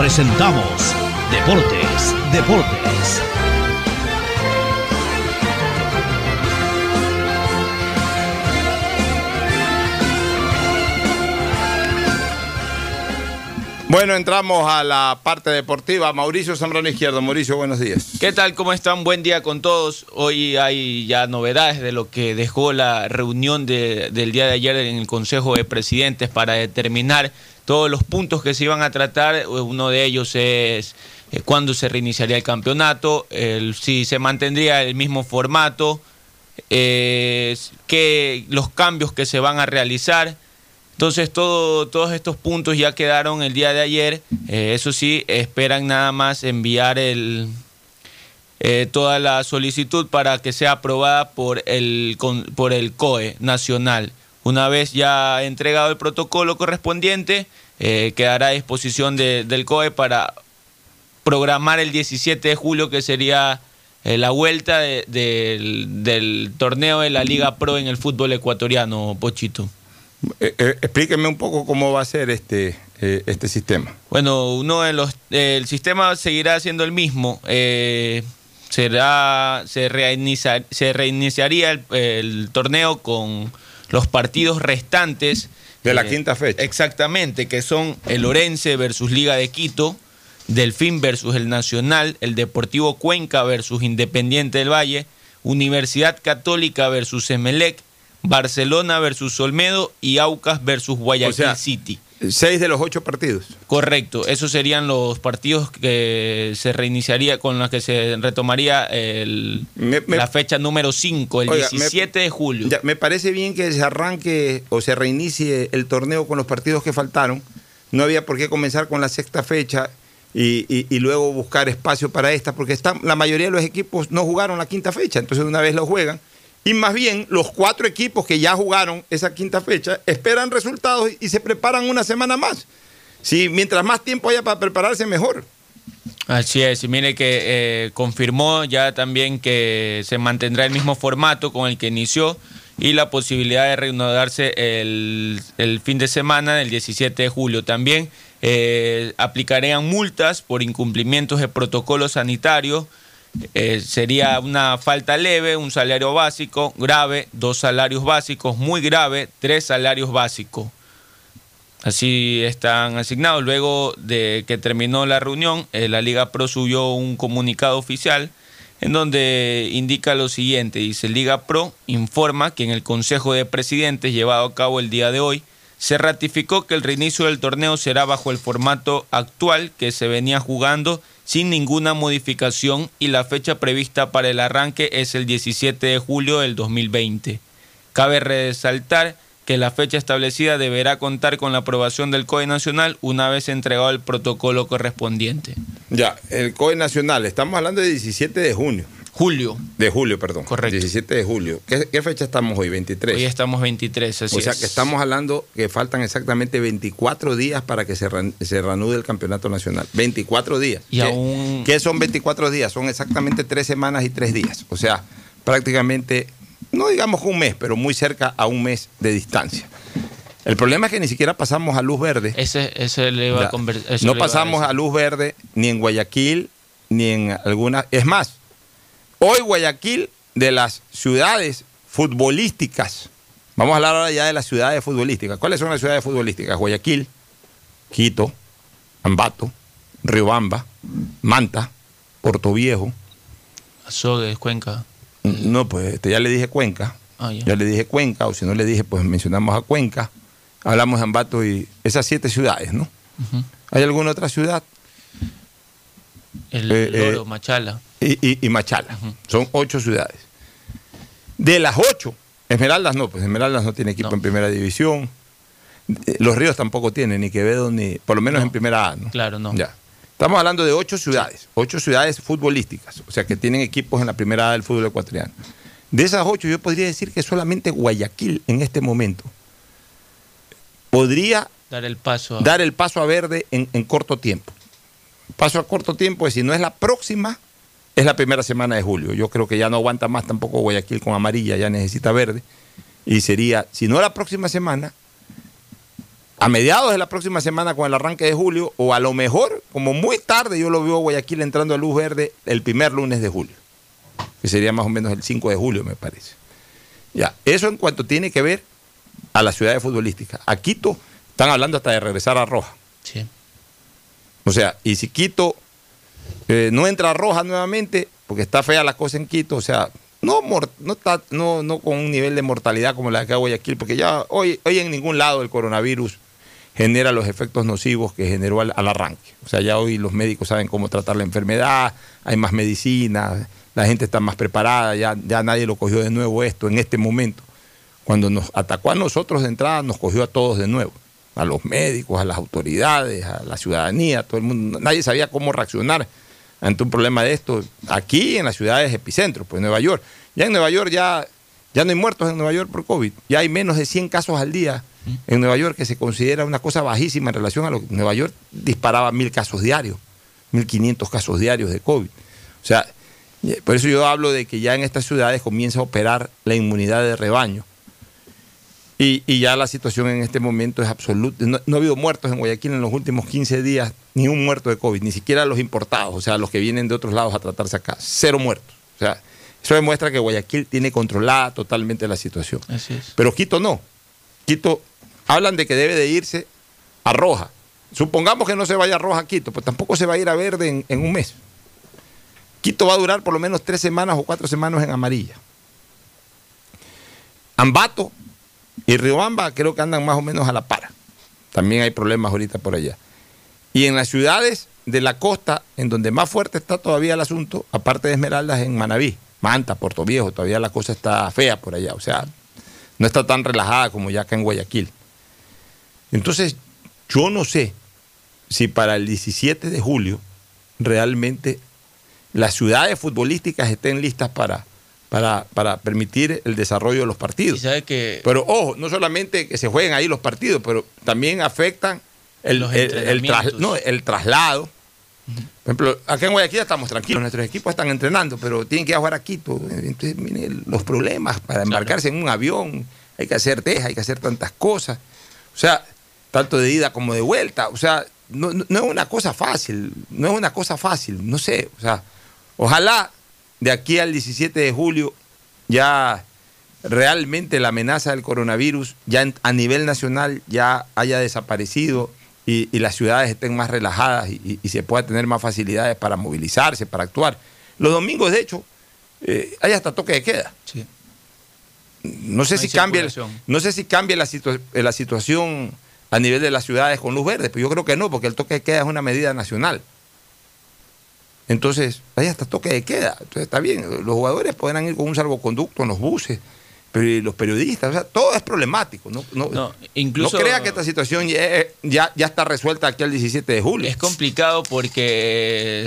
E: presentamos Deportes, Deportes.
A: Bueno, entramos a la parte deportiva. Mauricio Zambrano Izquierdo. Mauricio, buenos días.
L: ¿Qué tal? ¿Cómo están? Buen día con todos. Hoy hay ya novedades de lo que dejó la reunión de, del día de ayer en el Consejo de Presidentes para determinar todos los puntos que se iban a tratar. Uno de ellos es eh, cuándo se reiniciaría el campeonato, el, si se mantendría el mismo formato, eh, que, los cambios que se van a realizar. Entonces todo, todos estos puntos ya quedaron el día de ayer. Eh, eso sí, esperan nada más enviar el, eh, toda la solicitud para que sea aprobada por el, por el COE nacional. Una vez ya entregado el protocolo correspondiente, eh, quedará a disposición de, del COE para programar el 17 de julio, que sería eh, la vuelta de, del, del torneo de la Liga Pro en el fútbol ecuatoriano, Pochito.
A: Eh, explíqueme un poco cómo va a ser este, este sistema.
L: Bueno, uno de los, el sistema seguirá siendo el mismo. será, se, reinicia- se reiniciaría el, el torneo con los partidos restantes.
A: De la
L: eh,
A: quinta fecha.
L: Exactamente, que son el Orense versus Liga de Quito, Delfín versus el Nacional, el Deportivo Cuenca versus Independiente del Valle, Universidad Católica versus Emelec, Barcelona versus Olmedo y Aucas versus Guayaquil
A: O sea,
L: City.
A: Seis de los ocho partidos.
L: Correcto, esos serían los partidos que se reiniciaría, con los que se retomaría el-
A: Me- me-
L: la fecha número 5, el
A: Oiga, me-
L: 17 de julio.
A: Ya, me parece bien que se arranque o se reinicie el torneo con los partidos que faltaron. No había por qué comenzar con la sexta fecha y, y- y luego buscar espacio para esta, porque están, la mayoría de los equipos no jugaron la quinta fecha, entonces de una vez lo juegan. Y más bien, los cuatro equipos que ya jugaron esa quinta fecha esperan resultados y se preparan una semana más. Si mientras más tiempo haya para prepararse, mejor.
L: Así es, y mire que eh, confirmó ya también que se mantendrá el mismo formato con el que inició y la posibilidad de reanudarse el, fin de semana del 17 de julio. También eh, aplicarían multas por incumplimientos de protocolos sanitarios. Eh, sería una falta leve, un salario básico, grave, dos salarios básicos, muy grave, tres salarios básicos. Así están asignados. Luego de que terminó la reunión, eh, la Liga Pro subió un comunicado oficial en donde indica lo siguiente. Dice, Liga Pro informa que en el Consejo de Presidentes llevado a cabo el día de hoy, se ratificó que el reinicio del torneo será bajo el formato actual que se venía jugando sin ninguna modificación y la fecha prevista para el arranque es el 17 de julio del 2020. Cabe resaltar que la fecha establecida deberá contar con la aprobación del COE Nacional una vez entregado el protocolo correspondiente.
A: Ya, el COE Nacional, estamos hablando de 17 de junio.
L: Julio.
A: De julio, perdón.
L: Correcto.
A: 17 de julio. ¿Qué, qué fecha estamos hoy? 23.
L: Hoy estamos 23, así
A: o sea
L: es.
A: que estamos hablando que faltan exactamente 24 días para que se, ran- se reanude el campeonato nacional. 24 días.
L: Y
A: ¿Qué,
L: aún-
A: qué son 24 días? Son exactamente tres semanas y tres días. O sea, prácticamente, no digamos un mes, pero muy cerca a un mes de distancia. El problema es que ni siquiera pasamos a luz verde.
L: Ese, ese le iba a conver- eso
A: No
L: a
A: pasamos
L: decir.
A: a, luz verde ni en Guayaquil ni en alguna. Es más, hoy Guayaquil de las ciudades futbolísticas. Vamos a hablar ahora ya de las ciudades futbolísticas. ¿Cuáles son las ciudades futbolísticas? Guayaquil, Quito, Ambato, Riobamba, Manta, Puerto Viejo.
L: Azogues, Cuenca.
A: No, pues este, ya le dije Cuenca.
L: Ah, ya.
A: Ya le dije Cuenca, o si no le dije, pues mencionamos a Cuenca. Hablamos de Ambato y esas siete ciudades, ¿no? ¿Hay alguna otra ciudad?
L: El
A: Eh,
L: Loro,
A: eh,
L: Machala.
A: y, y- y Machala. Son ocho ciudades. De las ocho, Esmeraldas no, pues Esmeraldas no tiene equipo en primera división. Los Ríos tampoco tienen, ni Quevedo, ni, por lo menos en primera A, ¿no?
L: Claro, no.
A: Ya. Estamos hablando de ocho ciudades, ocho ciudades futbolísticas, o sea que tienen equipos en la primera A del fútbol ecuatoriano. De esas ocho, yo podría decir que solamente Guayaquil en este momento podría
L: Dar el paso. a-
A: dar el paso a verde en, en corto tiempo. Paso a corto tiempo, es si no es la próxima, es la primera semana de julio. Yo creo que ya no aguanta más tampoco Guayaquil con amarilla, ya necesita verde. Y sería, si no la próxima semana, a mediados de la próxima semana con el arranque de julio, o a lo mejor, como muy tarde, yo lo veo Guayaquil entrando a luz verde el primer lunes de julio, que sería más o menos el 5 de julio, me parece. Ya, eso en cuanto tiene que ver a las ciudades futbolísticas. A Quito están hablando hasta de regresar a Roja.
L: Sí.
A: O sea, y si Quito eh, no entra Roja nuevamente, porque está fea la cosa en Quito, o sea, no, no, está, no, no con un nivel de mortalidad como la que hay Guayaquil, porque ya hoy, hoy en ningún lado el coronavirus genera los efectos nocivos que generó al, al arranque. O sea, ya hoy los médicos saben cómo tratar la enfermedad, hay más medicina, la gente está más preparada, ya, ya nadie lo cogió de nuevo esto en este momento. Cuando nos atacó a nosotros de entrada, nos cogió a todos de nuevo, a los médicos, a las autoridades, a la ciudadanía, todo el mundo. Nadie sabía cómo reaccionar ante un problema de esto. Aquí en las ciudades epicentros, pues Nueva York. Ya en Nueva York ya, ya no hay muertos en Nueva York por COVID. Ya hay menos de 100 casos al día en Nueva York, que se considera una cosa bajísima en relación a lo que Nueva York disparaba mil casos diarios, 1.500 casos diarios de COVID. O sea, por eso yo hablo de que ya en estas ciudades comienza a operar la inmunidad de rebaño. Y, y ya la situación en este momento es absoluta. No, no ha habido muertos en Guayaquil en los últimos 15 días, ni un muerto de COVID, ni siquiera los importados, o sea, los que vienen de otros lados a tratarse acá. Cero muertos. O sea, eso demuestra que Guayaquil tiene controlada totalmente la situación.
L: Así es.
A: Pero Quito no. Quito, hablan de que debe de irse a roja. Supongamos que no se vaya a roja a Quito, pues tampoco se va a ir a verde en, en un mes. Quito va a durar por lo menos tres semanas o cuatro semanas en amarilla. Ambato y Riobamba creo que andan más o menos a la par. También hay problemas ahorita por allá. Y en las ciudades de la costa, en donde más fuerte está todavía el asunto, aparte de Esmeraldas, en Manabí, Manta, Puerto Viejo, todavía la cosa está fea por allá. O sea, no está tan relajada como ya acá en Guayaquil. Entonces, yo no sé si para el 17 de julio realmente las ciudades futbolísticas estén listas para, para, para permitir el desarrollo de los partidos.
L: Y sabe que
A: Pero ojo, no solamente que se jueguen ahí los partidos, pero también afectan el,
L: Los
A: el- el tras-
L: entrenamientos.
A: no, el traslado. Por ejemplo, acá en Guayaquil ya estamos tranquilos, nuestros equipos están entrenando, pero tienen que ir a jugar a Quito. Entonces, mire, los problemas para embarcarse en un avión, hay que hacer teja, hay que hacer tantas cosas. O sea, tanto de ida como de vuelta. O sea, no, no- no es una cosa fácil, no es una cosa fácil, no sé. O sea, ojalá de aquí al 17 de julio ya realmente la amenaza del coronavirus ya en- a nivel nacional ya haya desaparecido y, y las ciudades estén más relajadas y, y- y se pueda tener más facilidades para movilizarse, para actuar. Los domingos, de hecho, eh, hay hasta toque de queda.
L: Sí.
A: No sé
L: No
A: si cambia, no sé si cambia la, situa- eh, la situación a nivel de las ciudades con luz verde, pero yo creo que no, porque el toque de queda es una medida nacional. Entonces, hay hasta toque de queda. Entonces está bien, los jugadores podrán ir con un salvoconducto en los buses, pero los periodistas, o sea, todo es problemático. No, no,
L: No, incluso-
A: no crea que esta situación ya, ya, ya está resuelta aquí al 17 de julio.
L: Es complicado porque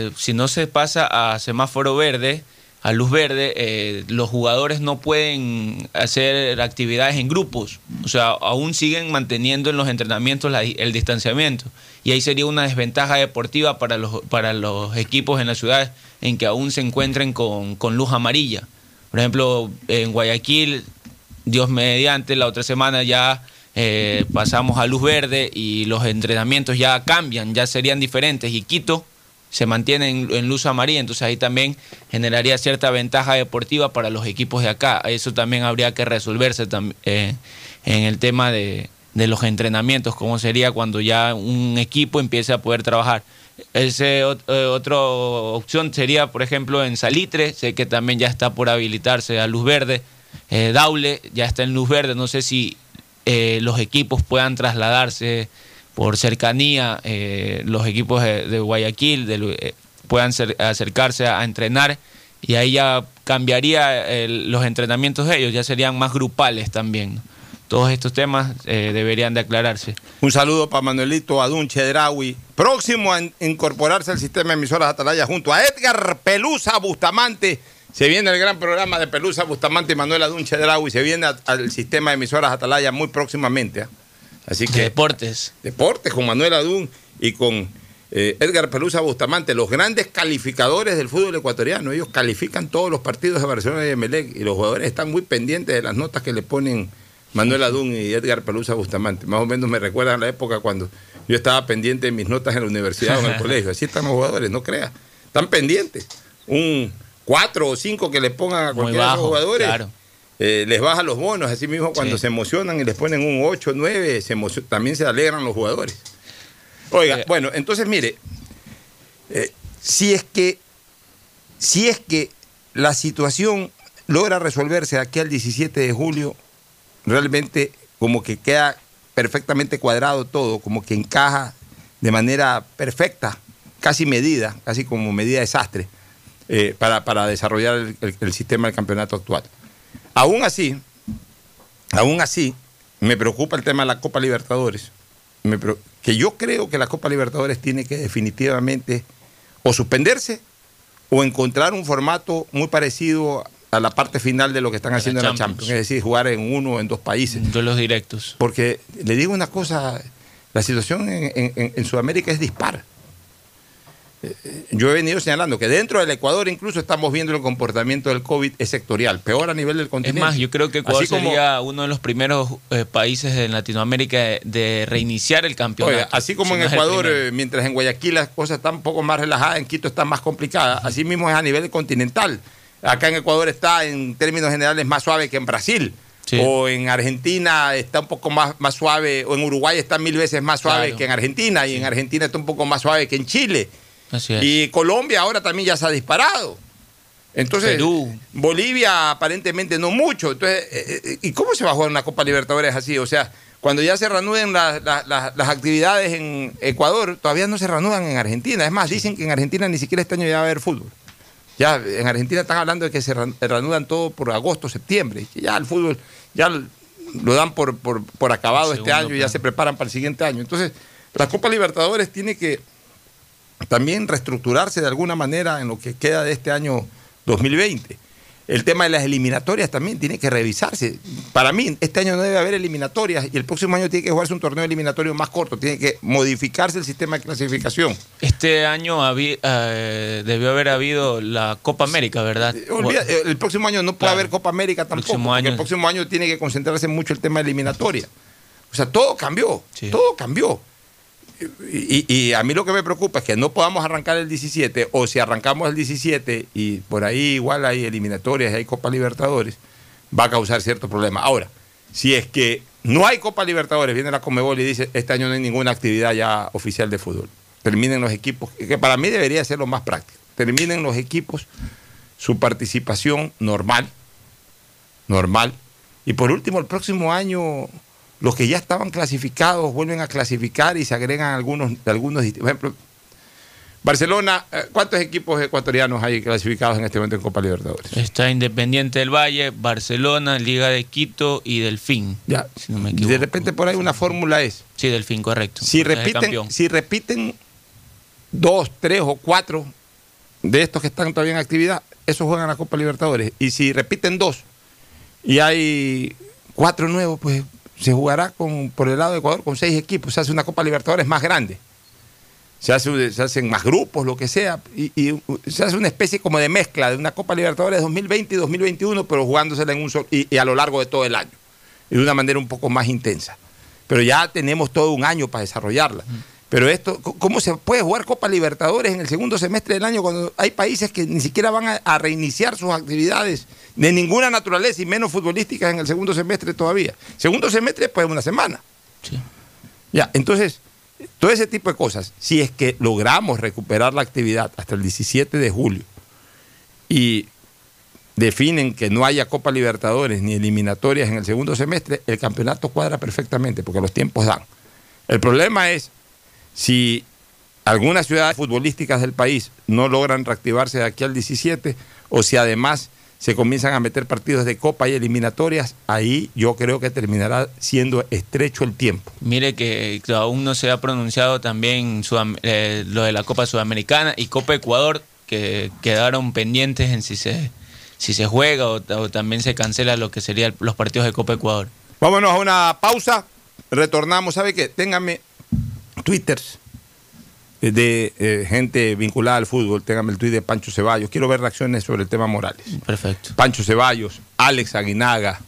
L: eh, si no se pasa a semáforo verde, a luz verde, eh, los jugadores no pueden hacer actividades en grupos. O sea, aún siguen manteniendo en los entrenamientos el distanciamiento. Y ahí sería una desventaja deportiva para los, para los equipos en las ciudades en que aún se encuentren con, con luz amarilla. Por ejemplo, en Guayaquil, Dios mediante, la otra semana ya eh, pasamos a luz verde y los entrenamientos ya cambian, ya serían diferentes. Y Quito se mantiene en, luz amarilla, entonces ahí también generaría cierta ventaja deportiva para los equipos de acá. Eso también habría que resolverse eh, en el tema de, de los entrenamientos, cómo sería cuando ya un equipo empiece a poder trabajar. Ese eh, otra opción sería, por ejemplo, en Salitre, sé que también ya está por habilitarse a luz verde. Eh, Daule ya está en luz verde, no sé si eh, los equipos puedan trasladarse por cercanía, eh, los equipos de, Guayaquil eh, puedan cer- acercarse a, entrenar y ahí ya cambiaría los entrenamientos de ellos, ya serían más grupales también. Todos estos temas eh, deberían de aclararse.
A: Un saludo para Manuelito Adún Chedraui, próximo a in- incorporarse al sistema de emisoras Atalaya junto a Edgar Pelusa Bustamante. Se viene el gran programa de Pelusa Bustamante y Manuel Adún Chedraui. Se viene al sistema de emisoras Atalaya muy próximamente. Así que.
L: Deportes.
A: Deportes con Manuel Adún y con eh, Edgar Pelusa Bustamante, los grandes calificadores del fútbol ecuatoriano. Ellos califican todos los partidos de Barcelona y Emelec y los jugadores están muy pendientes de las notas que le ponen Manuel Adún y Edgar Pelusa Bustamante. Más o menos me recuerdan la época cuando yo estaba pendiente de mis notas en la universidad o en el colegio. Así están los jugadores, no creas. Están pendientes. Un cuatro o cinco que le pongan a cualquiera de
L: bajo,
A: jugadores.
L: claro.
A: Eh, les baja los bonos, así mismo cuando
L: Sí.
A: se emocionan y les ponen un 8, 9, se emocion- también se alegran los jugadores. Oiga,
L: Eh.
A: bueno, entonces mire, eh, si es que si es que la situación logra resolverse aquí al 17 de julio, realmente como que queda perfectamente cuadrado todo, como que encaja de manera perfecta, casi medida, casi como medida de sastre, eh, para, para desarrollar el, el- el sistema del campeonato actual. Aún así, aún así, me preocupa el tema de la Copa Libertadores. Me que yo creo que la Copa Libertadores tiene que definitivamente o suspenderse o encontrar un formato muy parecido a la parte final de lo que están haciendo en la
L: Champions.
A: Es decir, jugar en uno o en dos países.
L: Duelos directos.
A: Porque le digo una cosa, la situación en, en- en- en Sudamérica es dispar. Eh, yo he venido señalando que dentro del Ecuador incluso estamos viendo el comportamiento del COVID es sectorial, peor a nivel del
L: Es
A: continente.
L: más, yo creo que Ecuador
A: como-
L: sería uno de los primeros eh, países en Latinoamérica de, de reiniciar el campeonato.
A: Oiga, así como
L: Si
A: en
L: no es
A: Ecuador, eh, mientras en Guayaquil las cosas están un poco más relajadas, en Quito están más complicadas, así mismo es a nivel continental. Acá en Ecuador está en términos generales más suave que en Brasil. O en Argentina está un poco más, más suave, o en Uruguay está mil veces más suave
L: Claro.
A: que en Argentina, y en Argentina está un poco más suave que en Chile.
L: Así es.
A: Y Colombia ahora también ya se ha disparado. Entonces,
L: Perú.
A: Bolivia aparentemente no mucho. Entonces, eh, eh, ¿y cómo se va a jugar una Copa Libertadores así? O sea, cuando ya se reanuden las, las- las- actividades en Ecuador, todavía no se reanudan en Argentina. Es más, dicen que en Argentina ni siquiera este año ya va a haber fútbol. Ya en Argentina están hablando de que se reanudan todo por agosto, septiembre. Ya el fútbol ya lo dan por, por, por acabado este año y ya se preparan para el siguiente año. Entonces, la Copa Libertadores tiene que también reestructurarse de alguna manera en lo que queda de este año 2020. El tema de las eliminatorias también tiene que revisarse. Para mí, este año no debe haber eliminatorias y el próximo año tiene que jugarse un torneo eliminatorio más corto, tiene que modificarse el sistema de clasificación.
L: Este año habí- eh, debió haber habido la Copa América, ¿verdad?
A: Olvida- eh, el próximo año no puede
L: Claro.
A: haber Copa América tampoco,
L: Próximo año.
A: el próximo año tiene que concentrarse mucho el tema de eliminatoria. O sea, todo cambió, todo cambió. Y, a mí lo que me preocupa es que no podamos arrancar el 17, o si arrancamos el 17 y por ahí igual hay eliminatorias hay Copa Libertadores, va a causar cierto problema. Ahora, si es que no hay Copa Libertadores, viene la Comebol y dice, este año no hay ninguna actividad ya oficial de fútbol. Terminen los equipos, que para mí debería ser lo más práctico. Terminen los equipos su participación normal, normal. Y por último, el próximo año, los que ya estaban clasificados vuelven a clasificar y se agregan algunos, algunos por ejemplo, Barcelona, eh, ¿cuántos equipos ecuatorianos hay clasificados en este momento en Copa Libertadores?
L: Está Independiente del Valle, Barcelona, Liga de Quito y Delfín.
A: Ya.
L: Si no me
A: De
L: equivoco.
A: repente por ahí una fórmula es,
L: Sí, Delfín, correcto.
A: si repiten, si repiten dos, tres o cuatro de estos que están todavía en actividad, esos juegan la Copa Libertadores. Y si repiten dos y hay cuatro nuevos, pues se jugará con, por el lado de Ecuador con seis equipos. Se hace una Copa Libertadores más grande. Se, hace, se hacen más grupos, lo que sea, y, y se hace una especie como de mezcla de una Copa Libertadores 2020 y 2021, pero jugándosela en un sol, y, y a lo largo de todo el año, y de una manera un poco más intensa. Pero ya tenemos todo un año para desarrollarla. Pero esto, ¿cómo se puede jugar Copa Libertadores en el segundo semestre del año cuando hay países que ni siquiera van a, a reiniciar sus actividades de ninguna naturaleza y menos futbolísticas en el segundo semestre todavía? Segundo semestre, pues una semana. Ya, entonces, todo ese tipo de cosas, si es que logramos recuperar la actividad hasta el 17 de julio y definen que no haya Copa Libertadores ni eliminatorias en el segundo semestre, el campeonato cuadra perfectamente porque los tiempos dan. El problema es si algunas ciudades futbolísticas del país no logran reactivarse de aquí al 17 o si además se comienzan a meter partidos de copa y eliminatorias, ahí yo creo que terminará siendo estrecho el tiempo.
L: Mire que aún no se ha pronunciado también Sudam- eh, lo de la Copa Sudamericana y Copa Ecuador, que quedaron pendientes en si se, si se juega o, o también se cancela lo que serían los partidos de Copa Ecuador.
A: Vámonos a una pausa, retornamos, ¿sabe qué? Téngame twitters de eh, gente vinculada al fútbol, téngame el tweet de Pancho Ceballos, quiero ver reacciones sobre el tema Morales.
L: Perfecto.
A: Pancho Ceballos, Alex Aguinaga,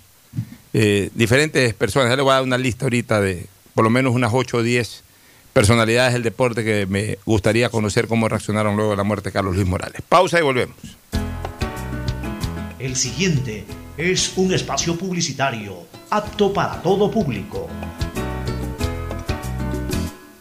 A: eh, diferentes personas, ya le voy a dar una lista ahorita de por lo menos unas 8 o 10 personalidades del deporte que me gustaría conocer cómo reaccionaron luego de la muerte de Carlos Luis Morales. Pausa y volvemos.
M: El siguiente es un espacio publicitario apto para todo público.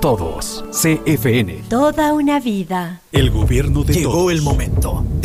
F: todos. CFN.
K: Toda una vida.
N: El gobierno de
G: Llegó
N: todos.
G: el momento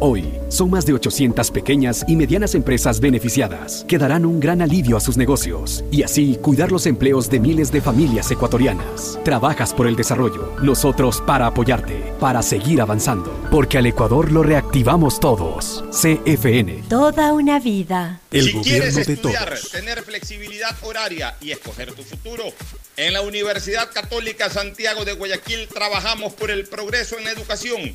F: Hoy, son más de 800 pequeñas y medianas empresas beneficiadas que darán un gran alivio a sus negocios y así cuidar los empleos de miles de familias ecuatorianas. Trabajas por el desarrollo, nosotros para apoyarte, para seguir avanzando, porque al Ecuador lo reactivamos todos. CFN.
K: Toda una vida.
F: El
A: si quieres
F: gobierno de
A: estudiar,
F: todos.
A: tener flexibilidad horaria y escoger tu futuro, en la Universidad Católica Santiago de Guayaquil trabajamos por el progreso en la educación,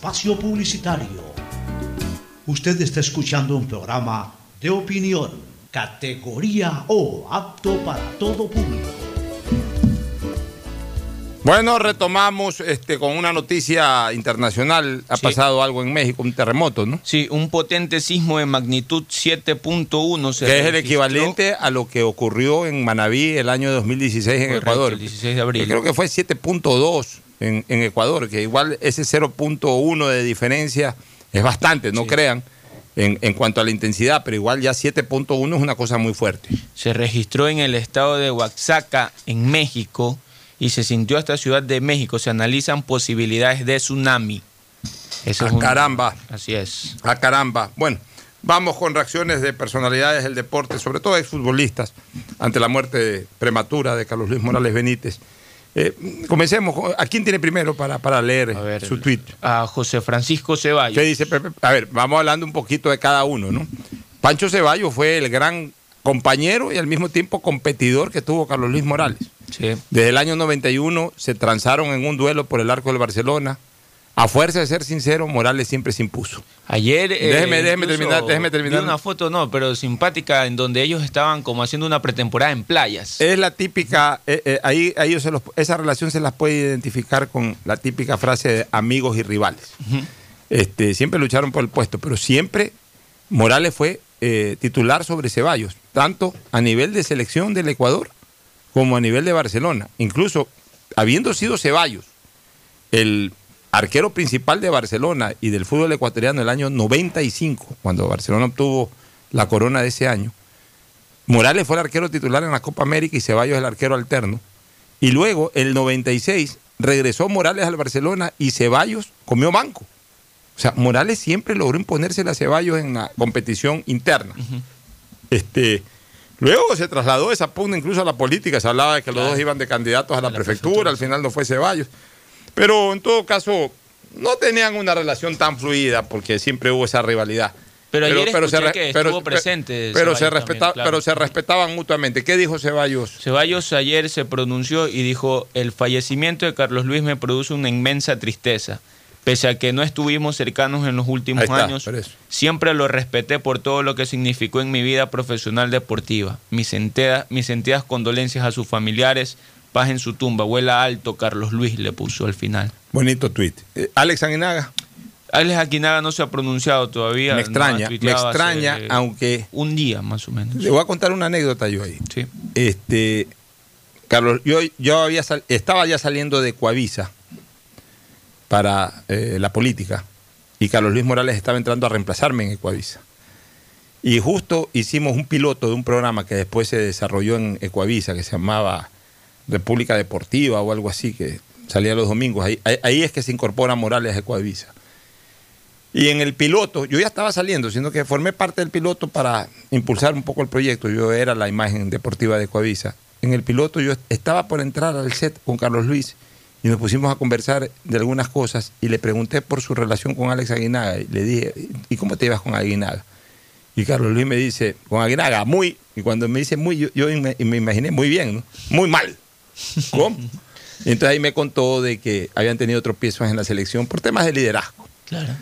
M: Espacio publicitario. Usted está escuchando un programa de opinión, categoría O, apto para todo público.
A: Bueno, retomamos este, con una noticia internacional. Ha
L: Sí.
A: pasado algo en México, un terremoto, ¿no?
L: Sí, un potente sismo de magnitud 7.1 se
A: que es el equivalente a lo que ocurrió en Manabí el año 2016 en
L: Correcto,
A: Ecuador.
L: el 16 de abril.
A: Yo creo que fue 7.2 en, en Ecuador, que igual ese 0.1 de diferencia es bastante, no crean, en, en cuanto a la intensidad, pero igual ya 7.1 es una cosa muy fuerte.
L: Se registró en el estado de Oaxaca, en México, y se sintió hasta Ciudad de México. Se analizan posibilidades de tsunami. Eso
A: Ah,
L: es un-
A: caramba.
L: Así es.
A: Ah, caramba. Bueno, vamos con reacciones de personalidades del deporte, sobre todo exfutbolistas, ante la muerte prematura de Carlos Luis Morales Benítez. Eh, comencemos. ¿A quién tiene primero para, para leer su tweet?
L: A José Francisco Ceballos.
A: ¿Qué dice? A ver, vamos hablando un poquito de cada uno, ¿no? Pancho Ceballos fue el gran compañero y al mismo tiempo competidor que tuvo Carlos Luis Morales.
L: Sí.
A: Desde el año 91 se transaron en un duelo por el arco del Barcelona. A fuerza de ser sincero, Morales siempre se impuso.
L: Ayer. eh,
A: Déjeme- terminar, déjeme terminar.
L: una foto, no, pero simpática, en donde ellos estaban como haciendo una pretemporada en playas.
A: Es la típica, eh, eh, ahí, ahí se los- esa relación se las puede identificar con la típica frase de amigos y rivales. este, siempre lucharon por el puesto, pero siempre Morales fue eh, titular sobre Ceballos, tanto a nivel de selección del Ecuador como a nivel de Barcelona. Incluso habiendo sido Ceballos el arquero principal de Barcelona y del fútbol ecuatoriano el año 95, cuando Barcelona obtuvo la corona de ese año, Morales fue el arquero titular en la Copa América y Ceballos el arquero alterno. Y luego, el 96, regresó Morales al Barcelona y Ceballos comió banco. O sea, Morales siempre logró imponerse a Ceballos en la competición interna. este, luego se trasladó esa pugna incluso a la política. Se hablaba de que los dos iban de candidatos a la, prefectura, al final no fue Ceballos. Pero en todo caso, no tenían una relación tan fluida porque siempre hubo esa rivalidad.
L: Pero ayer
A: re-
L: que
A: pero-
L: estuvo presente
A: Pero, se
L: Ceballos
A: respeta-
L: también, claro.
A: pero se respetaban mutuamente. ¿Qué dijo Ceballos?
L: Ceballos ayer se pronunció y dijo, el fallecimiento de Carlos Luis me produce una inmensa tristeza. Pese a que no estuvimos cercanos en los últimos
A: está,
L: años, siempre lo respeté por todo lo que significó en mi vida profesional deportiva. Mis, entera- mis sentidas condolencias a sus familiares, paz en su tumba, vuela alto Carlos Luis, le puso al final.
A: Bonito tuit. Eh, Alex Aguinaga.
L: Alex Aquinaga no se ha pronunciado todavía.
A: Me
L: no
A: extraña, me
L: hace,
A: extraña, aunque...
L: Un día más o menos.
A: Le voy a contar una anécdota yo ahí.
L: Sí.
A: Este, Carlos, yo, yo había sal- estaba ya saliendo de Coavisa para eh, la política y Carlos Luis Morales estaba entrando a reemplazarme en Ecuavisa. Y justo hicimos un piloto de un programa que después se desarrolló en Ecuavisa, que se llamaba República Deportiva o algo así, que salía los domingos. Ahí, ahí- es que se incorpora Morales a Ecuavisa. Y en el piloto, yo ya estaba saliendo, sino que formé parte del piloto para impulsar un poco el proyecto. Yo era la imagen deportiva de Coavisa. En el piloto yo estaba por entrar al set con Carlos Luis y nos pusimos a conversar de algunas cosas y le pregunté por su relación con Alex Aguinaga y le dije, ¿y cómo te llevas con Aguinaga? Y Carlos Luis me dice, con Aguinaga, muy. Y cuando me dice muy, yo, yo me, me imaginé muy bien. Muy mal. ¿Cómo? Y entonces ahí me contó de que habían tenido tropiezos en la selección por temas de liderazgo.
L: Claro.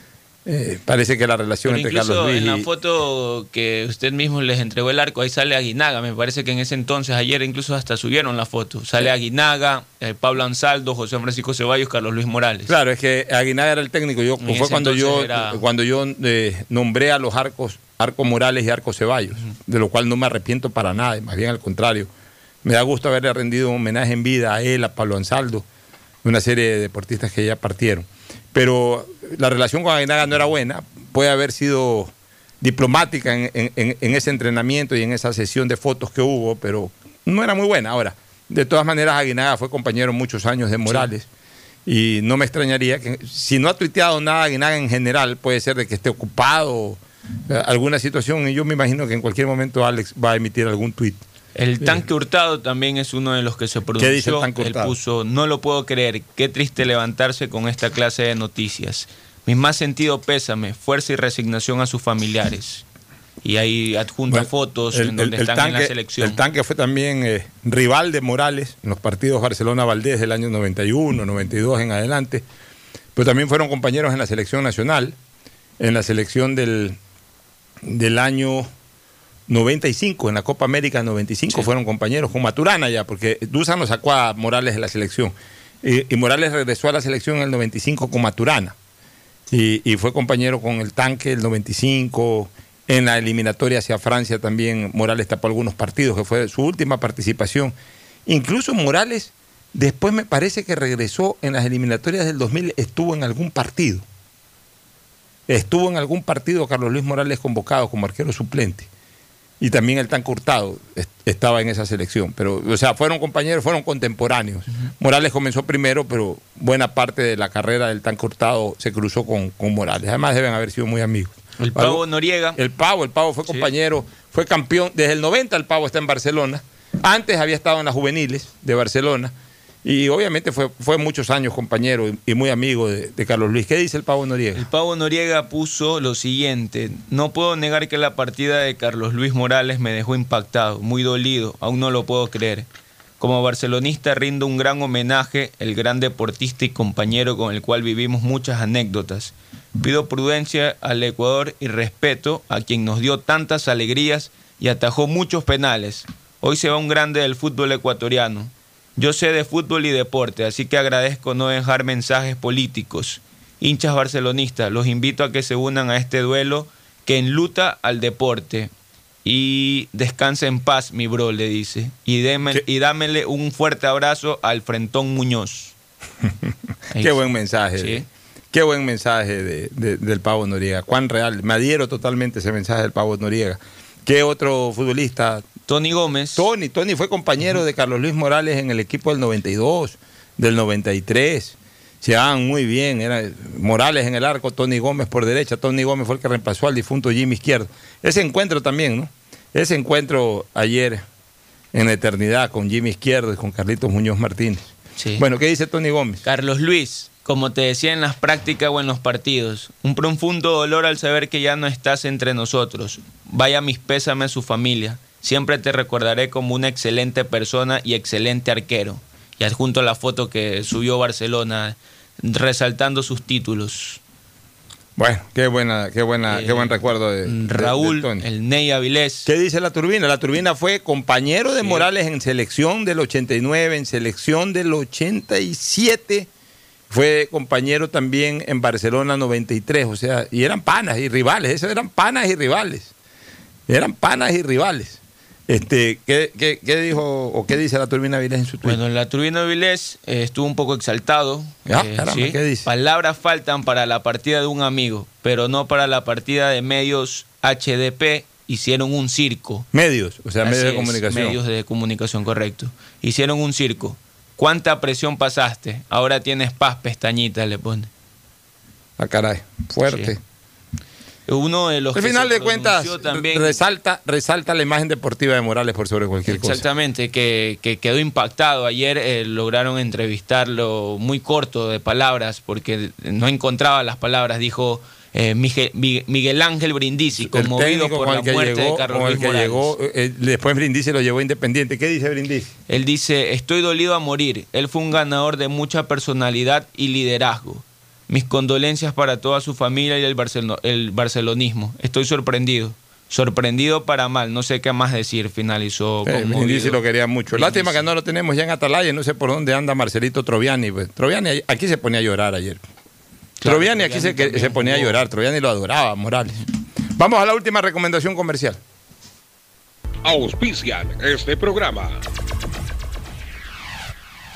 A: Eh, parece que la relación
L: Pero
A: entre Carlos Luis
L: en la
A: y-
L: foto que usted mismo les entregó el arco, ahí sale Aguinaga. Me parece que en ese entonces, ayer incluso hasta subieron la foto. Sale Aguinaga, eh, Pablo Ansaldo, José Francisco Ceballos, Carlos Luis Morales.
A: Claro, es que Aguinaga era el técnico. Yo,
L: En
A: fue cuando yo,
L: era-
A: cuando yo eh, nombré a los arcos, Arco Morales y Arco Ceballos, de lo cual no me arrepiento para nada, más bien al contrario. Me da gusto haberle rendido un homenaje en vida a él, a Pablo Ansaldo, una serie de deportistas que ya partieron. Pero la relación con Aguinaga no era buena, puede haber sido diplomática en, en- en- en ese entrenamiento y en esa sesión de fotos que hubo, pero no era muy buena. Ahora, de todas maneras, Aguinaga fue compañero muchos años de Morales. Y no me extrañaría que, si no ha tuiteado nada Aguinaga en general, puede ser de que esté ocupado eh, alguna situación y yo me imagino que en cualquier momento Alex va a emitir algún tuit.
L: El tanque Hurtado también es uno de los que se pronunció.
A: ¿Qué dice el tanque
L: Él
A: Hurtado?
L: puso, no lo puedo creer, qué triste levantarse con esta clase de noticias. Mi más sentido pésame, fuerza y resignación a sus familiares. Y ahí adjunta
A: Bueno,
L: fotos
A: el-
L: en donde
A: el- el
L: están en la selección.
A: El tanque fue también eh, rival de Morales en los partidos Barcelona-Valdés del año 91, 92 en adelante. Pero también fueron compañeros en la selección nacional, en la selección del, del año 95, en la Copa América 95 fueron compañeros con Maturana ya, porque Dusan lo sacó a Morales de la selección. Y, y Morales regresó a la selección en el 95 con Maturana. Y, y fue compañero con el tanque el 95. En la eliminatoria hacia Francia también Morales tapó algunos partidos, que fue su última participación. Incluso Morales, después me parece que regresó en las eliminatorias del 2000, estuvo en algún partido. Estuvo en algún partido Carlos Luis Morales convocado como arquero suplente. Y también el tanque Hurtado est- estaba en esa selección. Pero, o sea, fueron compañeros, fueron contemporáneos. Morales comenzó primero, pero buena parte de la carrera del tanque Hurtado se cruzó con, con Morales. Además deben haber sido muy amigos.
L: El Pavo Noriega.
A: El Pavo, el Pavo fue compañero, fue campeón. Desde el 90 el Pavo está en Barcelona. Antes había estado en las juveniles de Barcelona. Y obviamente fue, fue muchos años compañero y, muy amigo de, de Carlos Luis. ¿Qué dice el Pavo Noriega?
L: El Pavo Noriega puso lo siguiente, no puedo negar que la partida de Carlos Luis Morales me dejó impactado, muy dolido, aún no lo puedo creer. Como barcelonista rindo un gran homenaje, el gran deportista y compañero con el cual vivimos muchas anécdotas. Pido prudencia al Ecuador y respeto a quien nos dio tantas alegrías y atajó muchos penales. Hoy se va un grande del fútbol ecuatoriano. Yo sé de fútbol y deporte, así que agradezco no dejar mensajes políticos. Hinchas barcelonistas, los invito a que se unan a este duelo que enluta al deporte. Y descanse en paz, mi bro, le dice. Y, deme- y dámele un fuerte abrazo al Frentón Muñoz.
A: Qué buen mensaje.
L: Sí.
A: Qué buen mensaje de- de- del Pavo Noriega. Cuán real. Me adhiero totalmente a ese mensaje del Pavo Noriega. ¿Qué otro futbolista?
L: Tony Gómez.
A: Tony, Tony fue compañero de Carlos Luis Morales en el equipo del 92, del 93. Se llevaban muy bien. Era Morales en el arco, Tony Gómez por derecha. Tony Gómez fue el que reemplazó al difunto Jimmy Izquierdo. Ese encuentro también, ¿no? Ese encuentro ayer en la eternidad con Jimmy Izquierdo y con Carlitos Muñoz Martínez. Bueno, ¿qué dice Tony Gómez?
L: Carlos Luis, como te decía en las prácticas o en los partidos, un profundo dolor al saber que ya no estás entre nosotros. Vaya mis pésames a su familia. Siempre te recordaré como una excelente persona y excelente arquero. Y adjunto la foto que subió Barcelona resaltando sus títulos.
A: Bueno, qué buena, qué buena, qué buen recuerdo de de-
L: Raúl,
A: de Tony.
L: el Ney Avilés.
A: ¿Qué dice la turbina? La turbina fue compañero de Morales en selección del 89, en selección del 87. Fue compañero también en Barcelona 93. O sea, y eran panas y rivales. Esos eran panas y rivales. Eran panas y rivales. Este, ¿qué, qué- qué dijo o qué dice la turbina Vilés en su tweet?
L: Bueno, la Turbina Vilés eh, estuvo un poco exaltado.
A: Ah,
L: eh,
A: caramba, ¿qué dice?
L: Palabras faltan para la partida de un amigo, pero no para la partida de medios HDP. Hicieron un circo.
A: Medios, o sea,
L: Así
A: medios de
L: es,
A: comunicación.
L: Medios de comunicación, correcto. Hicieron un circo. ¿Cuánta presión pasaste? Ahora tienes paz, pestañita, le pone.
A: Ah, caray, fuerte.
L: Uno de los
A: Al final de cuentas,
L: también
A: resalta, resalta la imagen deportiva de Morales por sobre cualquier cosa.
L: Exactamente, que, que quedó impactado. Ayer eh, lograron entrevistarlo muy corto de palabras porque no encontraba las palabras. Dijo eh, Miguel, Mi- Miguel Ángel Brindisi, conmovido por
A: con
L: la muerte
A: llegó,
L: de Carlos
A: con el
L: Luis
A: que
L: Morales.
A: llegó, eh, después Brindisi lo llevó a Independiente. ¿Qué dice Brindisi?
L: Él dice, estoy dolido a morir. Él fue un ganador de mucha personalidad y liderazgo. Mis condolencias para toda su familia y el, barcelo- el barcelonismo. Estoy sorprendido. Sorprendido para mal. No sé qué más decir. Finalizó
A: Eh,
L: conmovido.
A: Brindisi lo quería mucho. Lástima que no lo tenemos ya en Atalaya. No sé por dónde anda Marcelito Troviani. pues. Troviani aquí se ponía a llorar ayer. Troviani aquí se, que- se ponía a llorar. Troviani lo adoraba, Morales. Vamos a la última recomendación comercial.
I: Auspician este programa.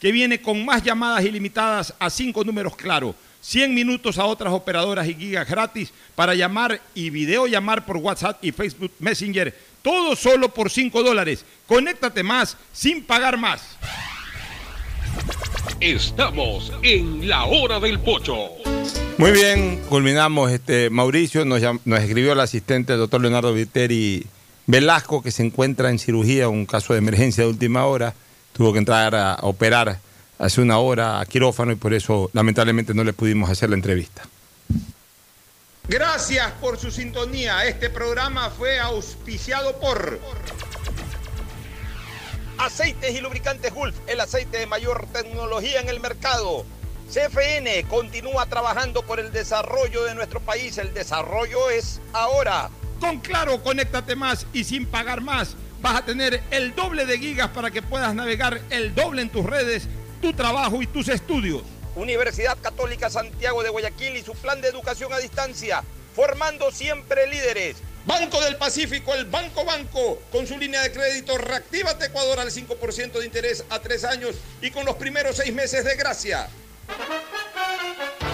O: que viene con más llamadas ilimitadas a 5 números claro, 100 minutos a otras operadoras y gigas gratis para llamar y videollamar por WhatsApp y Facebook Messenger, todo solo por 5 dólares. Conéctate más sin pagar más.
P: Estamos en la hora del pocho.
O: Muy bien, culminamos. Este, Mauricio nos, nos escribió el asistente, el doctor Leonardo Viteri Velasco, que se encuentra en cirugía, un caso de emergencia de última hora. Tuvo que entrar a operar hace una hora a quirófano y por eso lamentablemente no le pudimos hacer la entrevista.
A: Gracias por su sintonía. Este programa fue auspiciado por Aceites y Lubricantes Gulf, el aceite de mayor tecnología en el mercado. CFN continúa trabajando por el desarrollo de nuestro país. El desarrollo es ahora.
O: Con Claro, conéctate más y sin pagar más. Vas a tener el doble de gigas para que puedas navegar el doble en tus redes, tu trabajo y tus estudios.
A: Universidad Católica Santiago de Guayaquil y su plan de educación a distancia, formando siempre líderes. Banco del Pacífico, el Banco Banco, con su línea de crédito Reactívate Ecuador al 5% de interés a tres años y con los primeros seis meses de gracia.